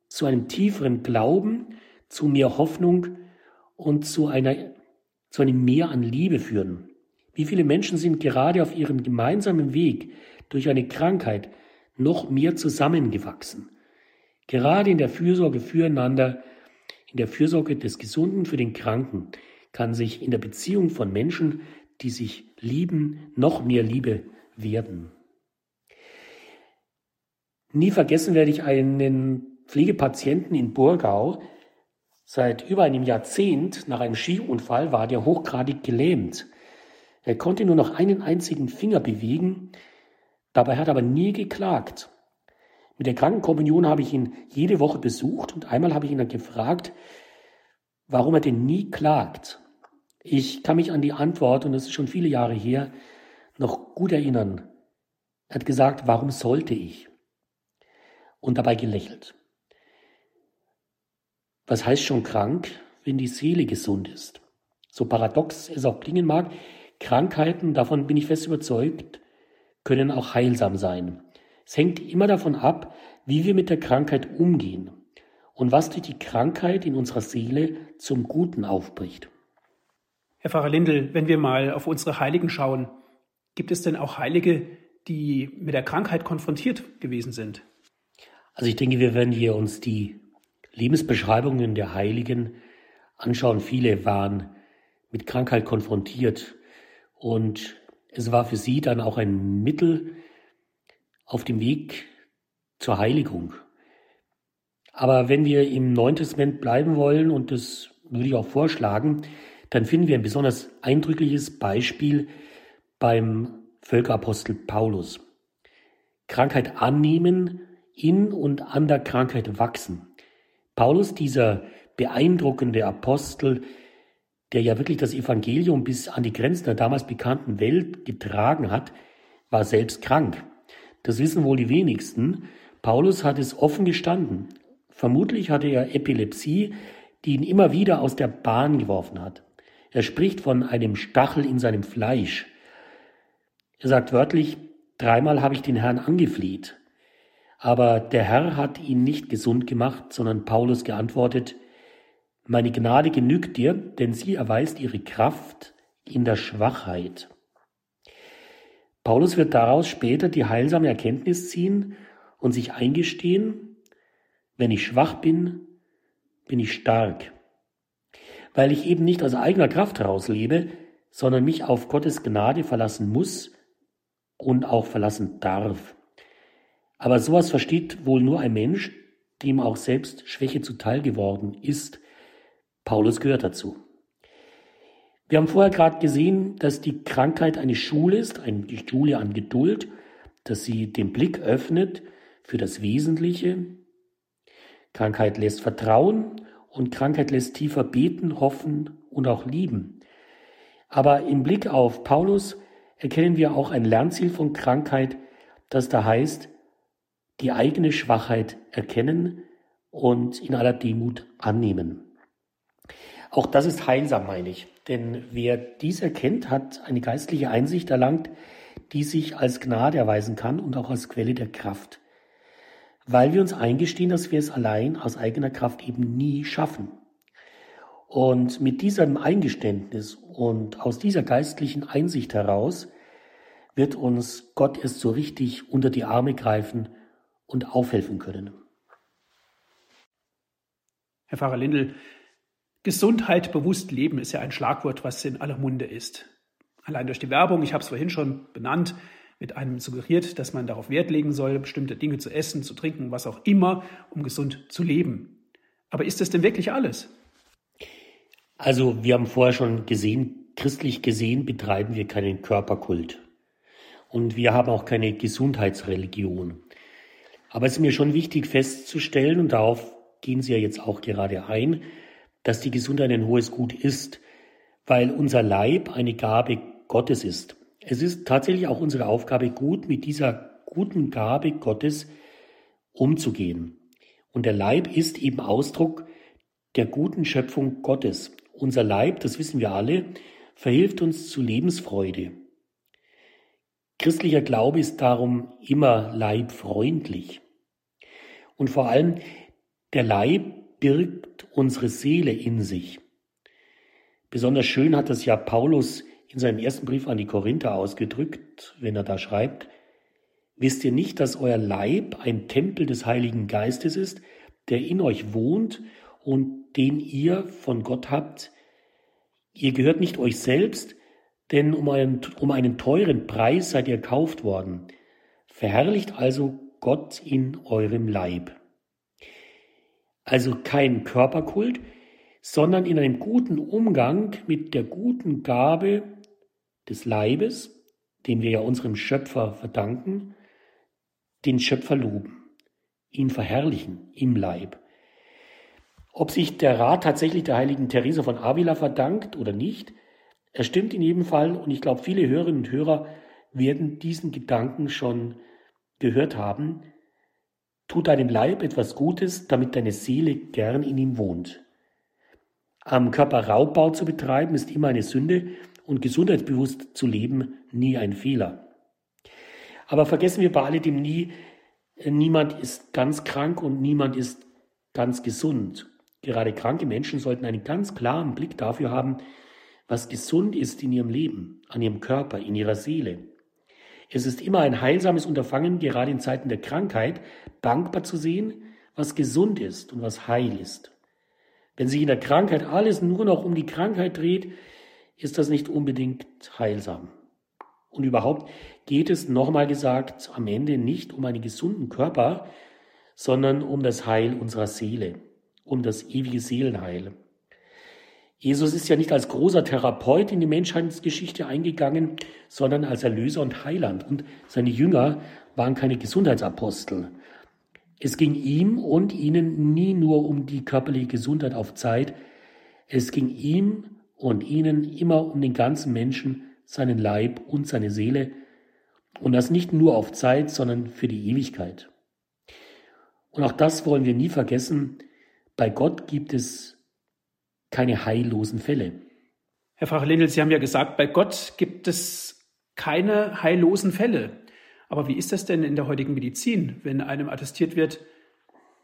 zu einem tieferen Glauben, zu mehr Hoffnung und zu einer, zu einem Mehr an Liebe führen. Wie viele Menschen sind gerade auf ihrem gemeinsamen Weg durch eine Krankheit noch mehr zusammengewachsen. Gerade in der Fürsorge füreinander, in der Fürsorge des Gesunden für den Kranken, kann sich in der Beziehung von Menschen, die sich lieben, noch mehr Liebe werden. Nie vergessen werde ich einen Pflegepatienten in Burgau. Seit über einem Jahrzehnt nach einem Skiunfall war der hochgradig gelähmt. Er konnte nur noch einen einzigen Finger bewegen Dabei hat er aber nie geklagt. Mit der Krankenkommunion habe ich ihn jede Woche besucht und einmal habe ich ihn dann gefragt, warum er denn nie klagt. Ich kann mich an die Antwort, und das ist schon viele Jahre her, noch gut erinnern. Er hat gesagt, warum sollte ich? Und dabei gelächelt. Was heißt schon krank, wenn die Seele gesund ist? So paradox es auch klingen mag, Krankheiten, davon bin ich fest überzeugt, können auch heilsam sein. Es hängt immer davon ab, wie wir mit der Krankheit umgehen und was durch die Krankheit in unserer Seele zum Guten aufbricht. Herr Pfarrer Lindel, wenn wir mal auf unsere Heiligen schauen, gibt es denn auch Heilige, die mit der Krankheit konfrontiert gewesen sind? Also ich denke, wir werden hier uns die Lebensbeschreibungen der Heiligen anschauen. Viele waren mit Krankheit konfrontiert und es war für sie dann auch ein Mittel auf dem Weg zur Heiligung. Aber wenn wir im Neuen Testament bleiben wollen, und das würde ich auch vorschlagen, dann finden wir ein besonders eindrückliches Beispiel beim Völkerapostel Paulus. Krankheit annehmen, in und an der Krankheit wachsen. Paulus, dieser beeindruckende Apostel, der ja wirklich das Evangelium bis an die Grenzen der damals bekannten Welt getragen hat, war selbst krank. Das wissen wohl die wenigsten. Paulus hat es offen gestanden. Vermutlich hatte er Epilepsie, die ihn immer wieder aus der Bahn geworfen hat. Er spricht von einem Stachel in seinem Fleisch. Er sagt wörtlich, dreimal habe ich den Herrn angefleht. Aber der Herr hat ihn nicht gesund gemacht, sondern Paulus geantwortet, meine Gnade genügt dir, denn sie erweist ihre Kraft in der Schwachheit. Paulus wird daraus später die heilsame Erkenntnis ziehen und sich eingestehen, wenn ich schwach bin, bin ich stark. Weil ich eben nicht aus eigener Kraft heraus lebe, sondern mich auf Gottes Gnade verlassen muss und auch verlassen darf. Aber sowas versteht wohl nur ein Mensch, dem auch selbst Schwäche zuteil geworden ist. Paulus gehört dazu. Wir haben vorher gerade gesehen, dass die Krankheit eine Schule ist, eine Schule an Geduld, dass sie den Blick öffnet für das Wesentliche. Krankheit lässt Vertrauen und Krankheit lässt tiefer beten, hoffen und auch lieben. Aber im Blick auf Paulus erkennen wir auch ein Lernziel von Krankheit, das da heißt, die eigene Schwachheit erkennen und in aller Demut annehmen. Auch das ist heilsam, meine ich. Denn wer dies erkennt, hat eine geistliche Einsicht erlangt, die sich als Gnade erweisen kann und auch als Quelle der Kraft. Weil wir uns eingestehen, dass wir es allein aus eigener Kraft eben nie schaffen. Und mit diesem Eingeständnis und aus dieser geistlichen Einsicht heraus wird uns Gott erst so richtig unter die Arme greifen und aufhelfen können. Herr Pfarrer Lindel, Gesundheit, bewusst leben ist ja ein Schlagwort, was in aller Munde ist. Allein durch die Werbung, ich habe es vorhin schon benannt, wird einem suggeriert, dass man darauf Wert legen soll, bestimmte Dinge zu essen, zu trinken, was auch immer, um gesund zu leben. Aber ist das denn wirklich alles? Also wir haben vorher schon gesehen, christlich gesehen betreiben wir keinen Körperkult. Und wir haben auch keine Gesundheitsreligion. Aber es ist mir schon wichtig festzustellen, und darauf gehen Sie ja jetzt auch gerade ein, dass die Gesundheit ein hohes Gut ist, weil unser Leib eine Gabe Gottes ist. Es ist tatsächlich auch unsere Aufgabe, gut mit dieser guten Gabe Gottes umzugehen. Und der Leib ist eben Ausdruck der guten Schöpfung Gottes. Unser Leib, das wissen wir alle, verhilft uns zu Lebensfreude. Christlicher Glaube ist darum immer leibfreundlich. Und vor allem, der Leib birgt unsere Seele in sich. Besonders schön hat das ja Paulus in seinem ersten Brief an die Korinther ausgedrückt, wenn er da schreibt, Wisst ihr nicht, dass euer Leib ein Tempel des Heiligen Geistes ist, der in euch wohnt und den ihr von Gott habt? Ihr gehört nicht euch selbst, denn um einen, um einen teuren Preis seid ihr gekauft worden. Verherrlicht also Gott in eurem Leib. Also kein Körperkult, sondern in einem guten Umgang mit der guten Gabe des Leibes, den wir ja unserem Schöpfer verdanken, den Schöpfer loben, ihn verherrlichen im Leib. Ob sich der Rat tatsächlich der heiligen Therese von Avila verdankt oder nicht, er stimmt in jedem Fall und ich glaube, viele Hörerinnen und Hörer werden diesen Gedanken schon gehört haben. Tu deinem Leib etwas Gutes, damit deine Seele gern in ihm wohnt. Am Körper Raubbau zu betreiben ist immer eine Sünde und gesundheitsbewusst zu leben nie ein Fehler. Aber vergessen wir bei alledem nie, niemand ist ganz krank und niemand ist ganz gesund. Gerade kranke Menschen sollten einen ganz klaren Blick dafür haben, was gesund ist in ihrem Leben, an ihrem Körper, in ihrer Seele. Es ist immer ein heilsames Unterfangen, gerade in Zeiten der Krankheit, dankbar zu sehen, was gesund ist und was heil ist. Wenn sich in der Krankheit alles nur noch um die Krankheit dreht, ist das nicht unbedingt heilsam. Und überhaupt geht es, nochmal gesagt, am Ende nicht um einen gesunden Körper, sondern um das Heil unserer Seele, um das ewige Seelenheil. Jesus ist ja nicht als großer Therapeut in die Menschheitsgeschichte eingegangen, sondern als Erlöser und Heiland. Und seine Jünger waren keine Gesundheitsapostel. Es ging ihm und ihnen nie nur um die körperliche Gesundheit auf Zeit, es ging ihm und ihnen immer um den ganzen Menschen, seinen Leib und seine Seele, und das nicht nur auf Zeit, sondern für die Ewigkeit. Und auch das wollen wir nie vergessen, bei Gott gibt es keine heillosen Fälle. Herr Pfarrer Lindel, Sie haben ja gesagt, bei Gott gibt es keine heillosen Fälle. Aber wie ist das denn in der heutigen Medizin, wenn einem attestiert wird,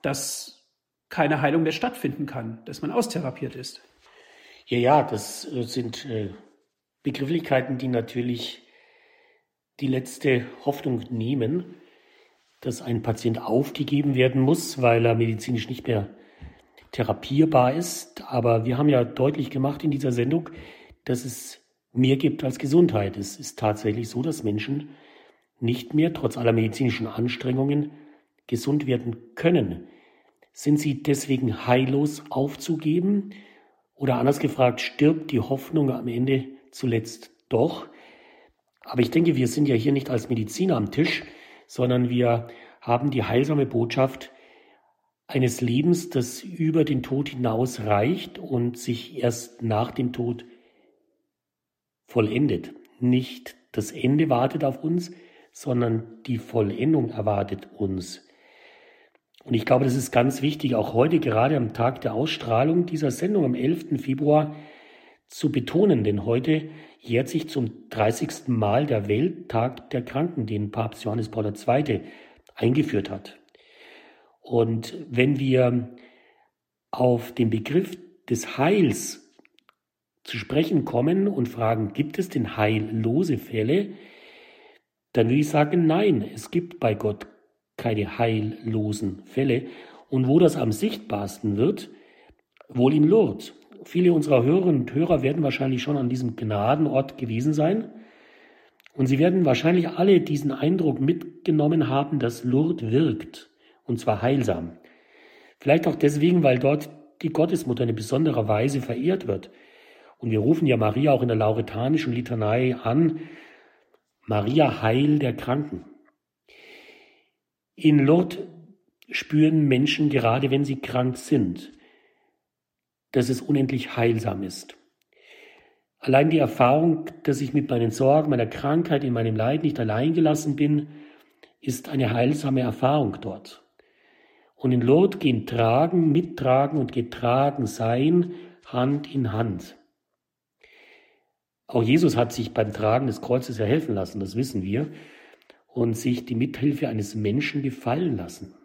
dass keine Heilung mehr stattfinden kann, dass man austherapiert ist? Ja, ja, das sind äh, Begrifflichkeiten, die natürlich die letzte Hoffnung nehmen, dass ein Patient aufgegeben werden muss, weil er medizinisch nicht mehr therapierbar ist. Aber wir haben ja deutlich gemacht in dieser Sendung, dass es mehr gibt als Gesundheit. Es ist tatsächlich so, dass Menschen nicht mehr, trotz aller medizinischen Anstrengungen, gesund werden können. Sind sie deswegen heillos aufzugeben? Oder anders gefragt, stirbt die Hoffnung am Ende zuletzt doch? Aber ich denke, wir sind ja hier nicht als Mediziner am Tisch, sondern wir haben die heilsame Botschaft, eines Lebens, das über den Tod hinaus reicht und sich erst nach dem Tod vollendet. Nicht das Ende wartet auf uns, sondern die Vollendung erwartet uns. Und ich glaube, das ist ganz wichtig, auch heute, gerade am Tag der Ausstrahlung dieser Sendung am 11. Februar, zu betonen, denn heute jährt sich zum 30. Mal der Welttag der Kranken, den Papst Johannes Paul II. eingeführt hat. Und wenn wir auf den Begriff des Heils zu sprechen kommen und fragen, gibt es denn heillose Fälle, dann würde ich sagen, nein, es gibt bei Gott keine heillosen Fälle. Und wo das am sichtbarsten wird, wohl in Lourdes. Viele unserer Hörerinnen und Hörer werden wahrscheinlich schon an diesem Gnadenort gewesen sein. Und sie werden wahrscheinlich alle diesen Eindruck mitgenommen haben, dass Lourdes wirkt und zwar heilsam. Vielleicht auch deswegen, weil dort die Gottesmutter in besonderer Weise verehrt wird. Und wir rufen ja Maria auch in der lauretanischen Litanei an, Maria Heil der Kranken. In Lourdes spüren Menschen, gerade wenn sie krank sind, dass es unendlich heilsam ist. Allein die Erfahrung, dass ich mit meinen Sorgen, meiner Krankheit, in meinem Leid nicht allein gelassen bin, ist eine heilsame Erfahrung dort. Und in Lourdes gehen Tragen, Mittragen und Getragen sein Hand in Hand. Auch Jesus hat sich beim Tragen des Kreuzes erhelfen lassen, das wissen wir, und sich die Mithilfe eines Menschen gefallen lassen.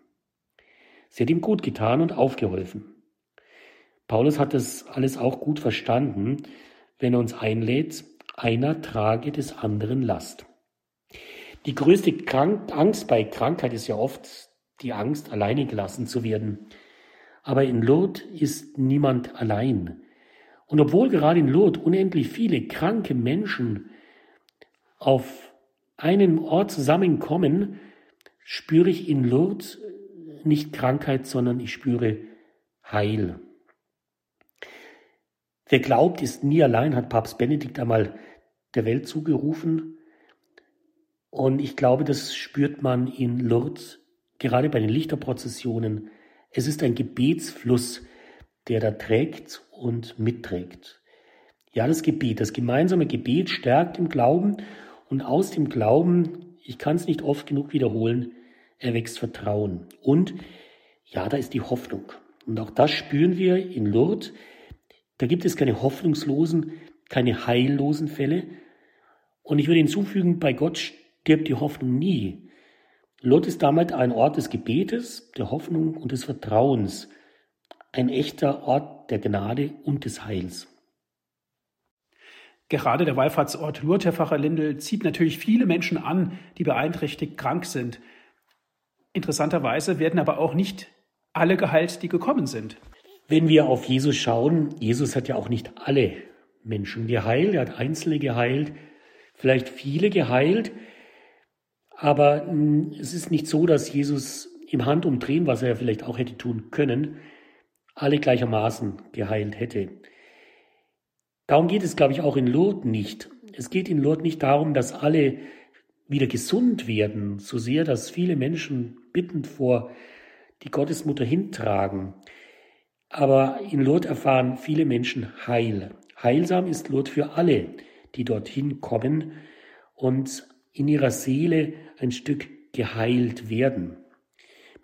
Sie hat ihm gut getan und aufgeholfen. Paulus hat das alles auch gut verstanden, wenn er uns einlädt, einer trage des anderen Last. Die größte Krank Angst bei Krankheit ist ja oft die Angst, alleine gelassen zu werden. Aber in Lourdes ist niemand allein. Und obwohl gerade in Lourdes unendlich viele kranke Menschen auf einen Ort zusammenkommen, spüre ich in Lourdes nicht Krankheit, sondern ich spüre Heil. Wer glaubt, ist nie allein, hat Papst Benedikt einmal der Welt zugerufen. Und ich glaube, das spürt man in Lourdes gerade bei den Lichterprozessionen, es ist ein Gebetsfluss, der da trägt und mitträgt. Ja, das Gebet, das gemeinsame Gebet stärkt im Glauben und aus dem Glauben, ich kann es nicht oft genug wiederholen, erwächst Vertrauen. Und ja, da ist die Hoffnung. Und auch das spüren wir in Lourdes. Da gibt es keine hoffnungslosen, keine heillosen Fälle. Und ich würde hinzufügen, bei Gott stirbt die Hoffnung nie. Lot ist damit ein Ort des Gebetes, der Hoffnung und des Vertrauens, ein echter Ort der Gnade und des Heils. Gerade der Wallfahrtsort Lourdes, Herr Pfarrer Lindel, zieht natürlich viele Menschen an, die beeinträchtigt krank sind. Interessanterweise werden aber auch nicht alle geheilt, die gekommen sind. Wenn wir auf Jesus schauen, Jesus hat ja auch nicht alle Menschen geheilt, er hat Einzelne geheilt, vielleicht viele geheilt, aber hm, es ist nicht so, dass Jesus im Handumdrehen, was er ja vielleicht auch hätte tun können, alle gleichermaßen geheilt hätte. Darum geht es, glaube ich, auch in Lourdes nicht. Es geht in Lourdes nicht darum, dass alle wieder gesund werden, so sehr, dass viele Menschen bittend vor die Gottesmutter hintragen. Aber in Lourdes erfahren viele Menschen Heil. Heilsam ist Lourdes für alle, die dorthin kommen und in ihrer Seele ein Stück geheilt werden.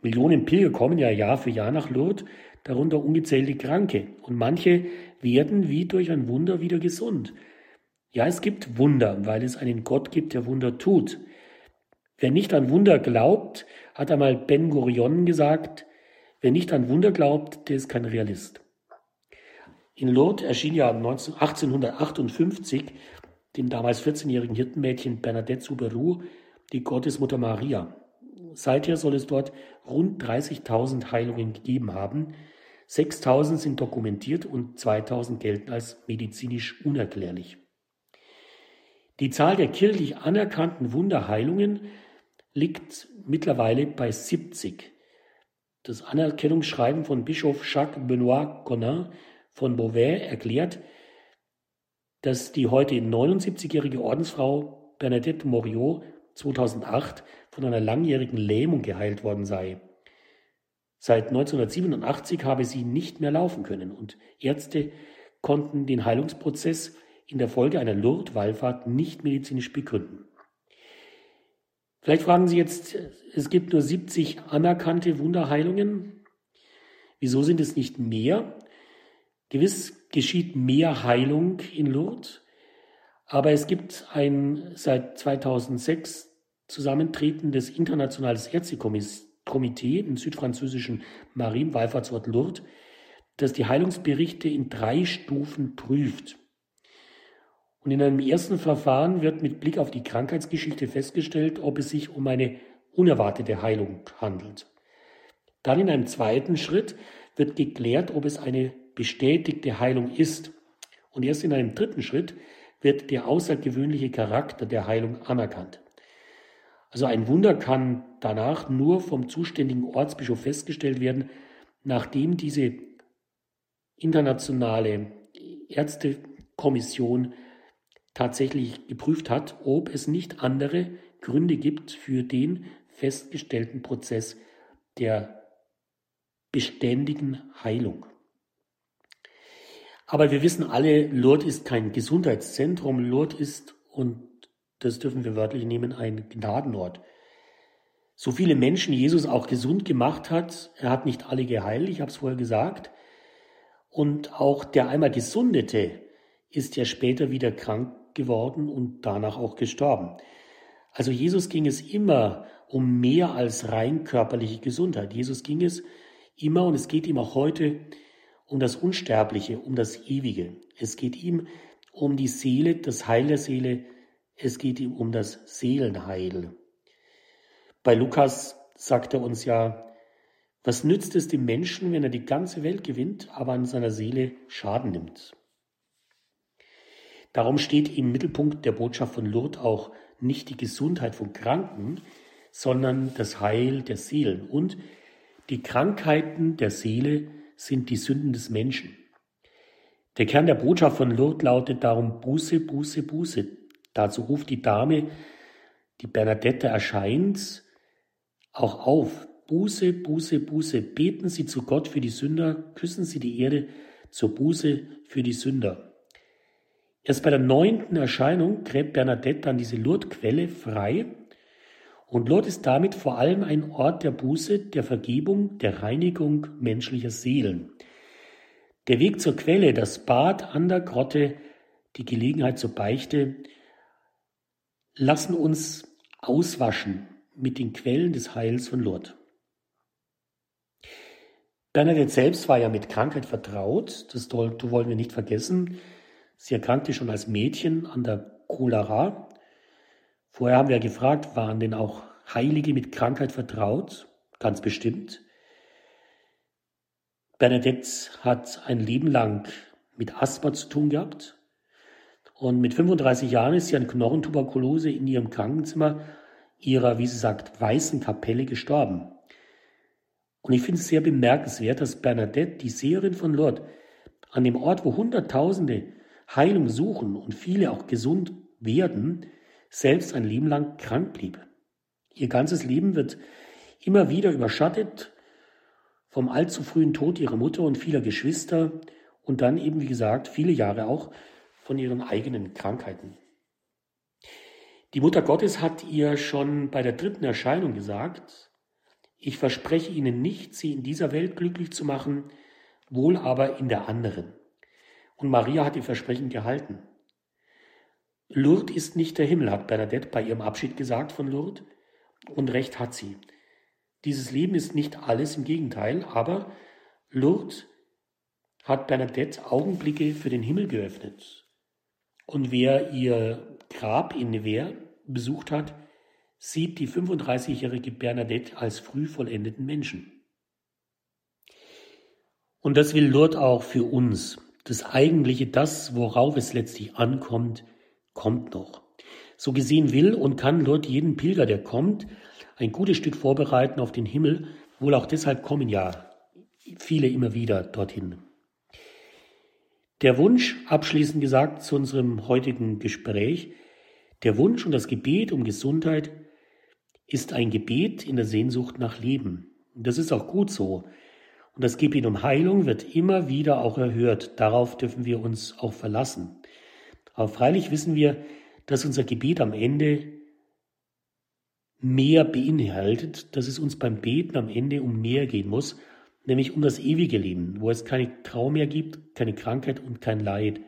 Millionen Pilger kommen ja Jahr für Jahr nach Lourdes, darunter ungezählte Kranke. Und manche werden wie durch ein Wunder wieder gesund. Ja, es gibt Wunder, weil es einen Gott gibt, der Wunder tut. Wer nicht an Wunder glaubt, hat einmal Ben Gurion gesagt, wer nicht an Wunder glaubt, der ist kein Realist. In Lourdes erschien ja 1858 dem damals 14-jährigen Hirtenmädchen Bernadette Suberu die Gottesmutter Maria. Seither soll es dort rund 30.000 Heilungen gegeben haben. 6.000 sind dokumentiert und 2.000 gelten als medizinisch unerklärlich. Die Zahl der kirchlich anerkannten Wunderheilungen liegt mittlerweile bei 70. Das Anerkennungsschreiben von Bischof Jacques Benoit Conin von Beauvais erklärt, dass die heute 79-jährige Ordensfrau Bernadette Moriot 2008 von einer langjährigen Lähmung geheilt worden sei. Seit 1987 habe sie nicht mehr laufen können und Ärzte konnten den Heilungsprozess in der Folge einer Lourdes-Wallfahrt nicht medizinisch begründen. Vielleicht fragen Sie jetzt, es gibt nur 70 anerkannte Wunderheilungen. Wieso sind es nicht mehr? Gewiss geschieht mehr Heilung in Lourdes, aber es gibt ein seit 2006 zusammentretendes internationales Ärztekomitee im südfranzösischen Marienwallfahrtsort Lourdes, das die Heilungsberichte in drei Stufen prüft. Und in einem ersten Verfahren wird mit Blick auf die Krankheitsgeschichte festgestellt, ob es sich um eine unerwartete Heilung handelt. Dann in einem zweiten Schritt wird geklärt, ob es eine bestätigte Heilung ist. Und erst in einem dritten Schritt wird der außergewöhnliche Charakter der Heilung anerkannt. Also ein Wunder kann danach nur vom zuständigen Ortsbischof festgestellt werden, nachdem diese internationale Ärztekommission tatsächlich geprüft hat, ob es nicht andere Gründe gibt für den festgestellten Prozess der beständigen Heilung. Aber wir wissen alle, Lourdes ist kein Gesundheitszentrum. Lourdes ist, und das dürfen wir wörtlich nehmen, ein Gnadenort. So viele Menschen Jesus auch gesund gemacht hat, er hat nicht alle geheilt, ich habe es vorher gesagt. Und auch der einmal Gesundete ist ja später wieder krank geworden und danach auch gestorben. Also Jesus ging es immer um mehr als rein körperliche Gesundheit. Jesus ging es immer und es geht ihm auch heute um das Unsterbliche, um das Ewige. Es geht ihm um die Seele, das Heil der Seele. Es geht ihm um das Seelenheil. Bei Lukas sagt er uns ja, was nützt es dem Menschen, wenn er die ganze Welt gewinnt, aber an seiner Seele Schaden nimmt? Darum steht im Mittelpunkt der Botschaft von Lourdes auch nicht die Gesundheit von Kranken, sondern das Heil der Seelen. Und die Krankheiten der Seele sind die Sünden des Menschen. Der Kern der Botschaft von Lourdes lautet darum Buße, Buße, Buße. Dazu ruft die Dame, die Bernadette erscheint, auch auf. Buße, Buße, Buße. Beten Sie zu Gott für die Sünder, küssen Sie die Erde zur Buße für die Sünder. Erst bei der neunten Erscheinung gräbt Bernadette dann diese Lourdes-Quelle frei. Und Lourdes ist damit vor allem ein Ort der Buße, der Vergebung, der Reinigung menschlicher Seelen. Der Weg zur Quelle, das Bad an der Grotte, die Gelegenheit zur Beichte, lassen uns auswaschen mit den Quellen des Heils von Lourdes. Bernadette selbst war ja mit Krankheit vertraut, das wollen wir nicht vergessen. Sie erkrankte schon als Mädchen an der Cholera. Vorher haben wir gefragt, waren denn auch Heilige mit Krankheit vertraut? Ganz bestimmt. Bernadette hat ein Leben lang mit Asthma zu tun gehabt. Und mit 35 Jahren ist sie an Knochentuberkulose in ihrem Krankenzimmer ihrer, wie sie sagt, weißen Kapelle gestorben. Und ich finde es sehr bemerkenswert, dass Bernadette, die Seherin von Lourdes, an dem Ort, wo Hunderttausende Heilung suchen und viele auch gesund werden, selbst ein Leben lang krank blieb. Ihr ganzes Leben wird immer wieder überschattet vom allzu frühen Tod ihrer Mutter und vieler Geschwister und dann eben, wie gesagt, viele Jahre auch von ihren eigenen Krankheiten. Die Mutter Gottes hat ihr schon bei der dritten Erscheinung gesagt, ich verspreche Ihnen nicht, Sie in dieser Welt glücklich zu machen, wohl aber in der anderen. Und Maria hat ihr Versprechen gehalten. Lourdes ist nicht der Himmel, hat Bernadette bei ihrem Abschied gesagt von Lourdes. Und recht hat sie. Dieses Leben ist nicht alles, im Gegenteil, aber Lourdes hat Bernadette Augenblicke für den Himmel geöffnet. Und wer ihr Grab in Nevers besucht hat, sieht die 35-jährige Bernadette als früh vollendeten Menschen. Und das will Lourdes auch für uns das Eigentliche, das, worauf es letztlich ankommt, kommt noch. So gesehen will und kann dort jeden Pilger, der kommt, ein gutes Stück vorbereiten auf den Himmel. Wohl auch deshalb kommen ja viele immer wieder dorthin. Der Wunsch, abschließend gesagt zu unserem heutigen Gespräch, der Wunsch und das Gebet um Gesundheit ist ein Gebet in der Sehnsucht nach Leben. Das ist auch gut so. Und das Gebet um Heilung wird immer wieder auch erhört. Darauf dürfen wir uns auch verlassen. Aber freilich wissen wir, dass unser Gebet am Ende mehr beinhaltet, dass es uns beim Beten am Ende um mehr gehen muss, nämlich um das ewige Leben, wo es keine Trau mehr gibt, keine Krankheit und kein Leid.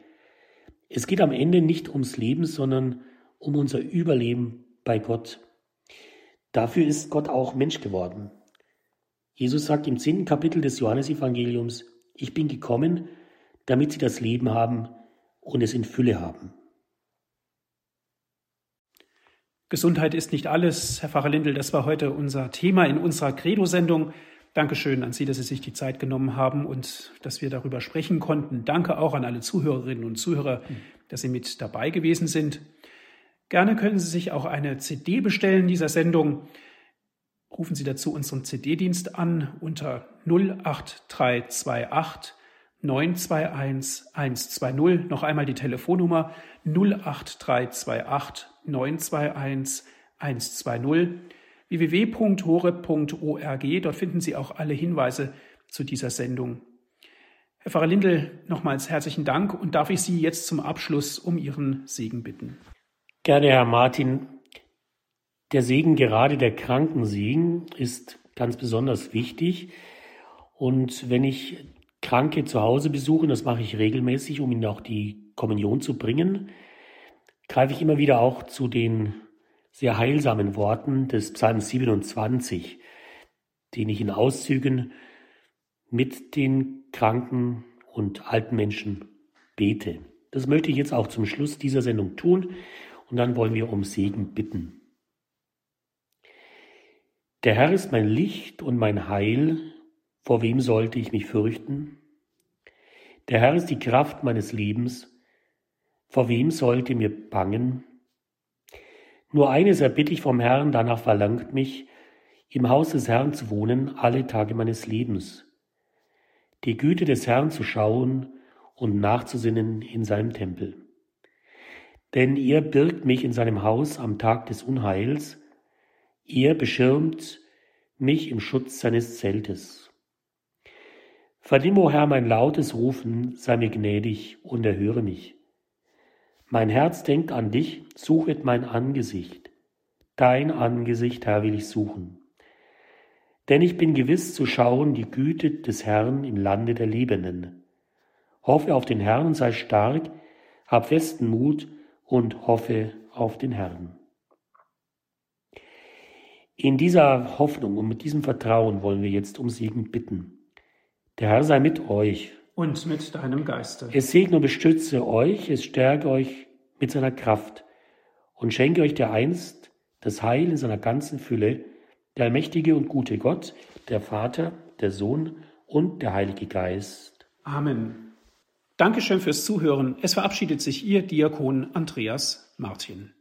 Es geht am Ende nicht ums Leben, sondern um unser Überleben bei Gott. Dafür ist Gott auch Mensch geworden. Jesus sagt im zehnten Kapitel des Johannesevangeliums, ich bin gekommen, damit sie das Leben haben und es in Fülle haben. Gesundheit ist nicht alles. Herr Pfarrer Lindel, das war heute unser Thema in unserer Credo-Sendung. Dankeschön an Sie, dass Sie sich die Zeit genommen haben und dass wir darüber sprechen konnten. Danke auch an alle Zuhörerinnen und Zuhörer, dass Sie mit dabei gewesen sind. Gerne können Sie sich auch eine CD bestellen dieser Sendung. Rufen Sie dazu unseren CD-Dienst an unter 08328 921 120. Noch einmal die Telefonnummer 08328 921 120 www.horeb.org. Dort finden Sie auch alle Hinweise zu dieser Sendung. Herr Pfarrer Lindel, nochmals herzlichen Dank und darf ich Sie jetzt zum Abschluss um Ihren Segen bitten. Gerne, Herr Martin. Der Segen, gerade der Krankensegen, ist ganz besonders wichtig. Und wenn ich Kranke zu Hause besuche, das mache ich regelmäßig, um ihnen auch die Kommunion zu bringen, greife ich immer wieder auch zu den sehr heilsamen Worten des Psalms 27, den ich in Auszügen mit den kranken und alten Menschen bete. Das möchte ich jetzt auch zum Schluss dieser Sendung tun und dann wollen wir um Segen bitten. Der Herr ist mein Licht und mein Heil, vor wem sollte ich mich fürchten? Der Herr ist die Kraft meines Lebens, vor wem sollte mir bangen? Nur eines erbitte ich vom Herrn, danach verlangt mich, im Haus des Herrn zu wohnen alle Tage meines Lebens, die Güte des Herrn zu schauen und nachzusinnen in seinem Tempel. Denn ihr birgt mich in seinem Haus am Tag des Unheils, ihr beschirmt mich im Schutz seines Zeltes. Vernimm, o Herr, mein lautes Rufen, sei mir gnädig und erhöre mich. Mein Herz denkt an dich, suchet mein Angesicht. Dein Angesicht, Herr, will ich suchen. Denn ich bin gewiss zu schauen die Güte des Herrn im Lande der Lebenden. Hoffe auf den Herrn sei stark, hab festen Mut und hoffe auf den Herrn. In dieser Hoffnung und mit diesem Vertrauen wollen wir jetzt um Segen bitten. Der Herr sei mit euch und mit deinem Geiste. Es segne und bestütze euch, es stärke euch mit seiner Kraft und schenke euch dereinst das Heil in seiner ganzen Fülle, der allmächtige und gute Gott, der Vater, der Sohn und der Heilige Geist. Amen. Dankeschön fürs Zuhören. Es verabschiedet sich Ihr Diakon Andreas Martin.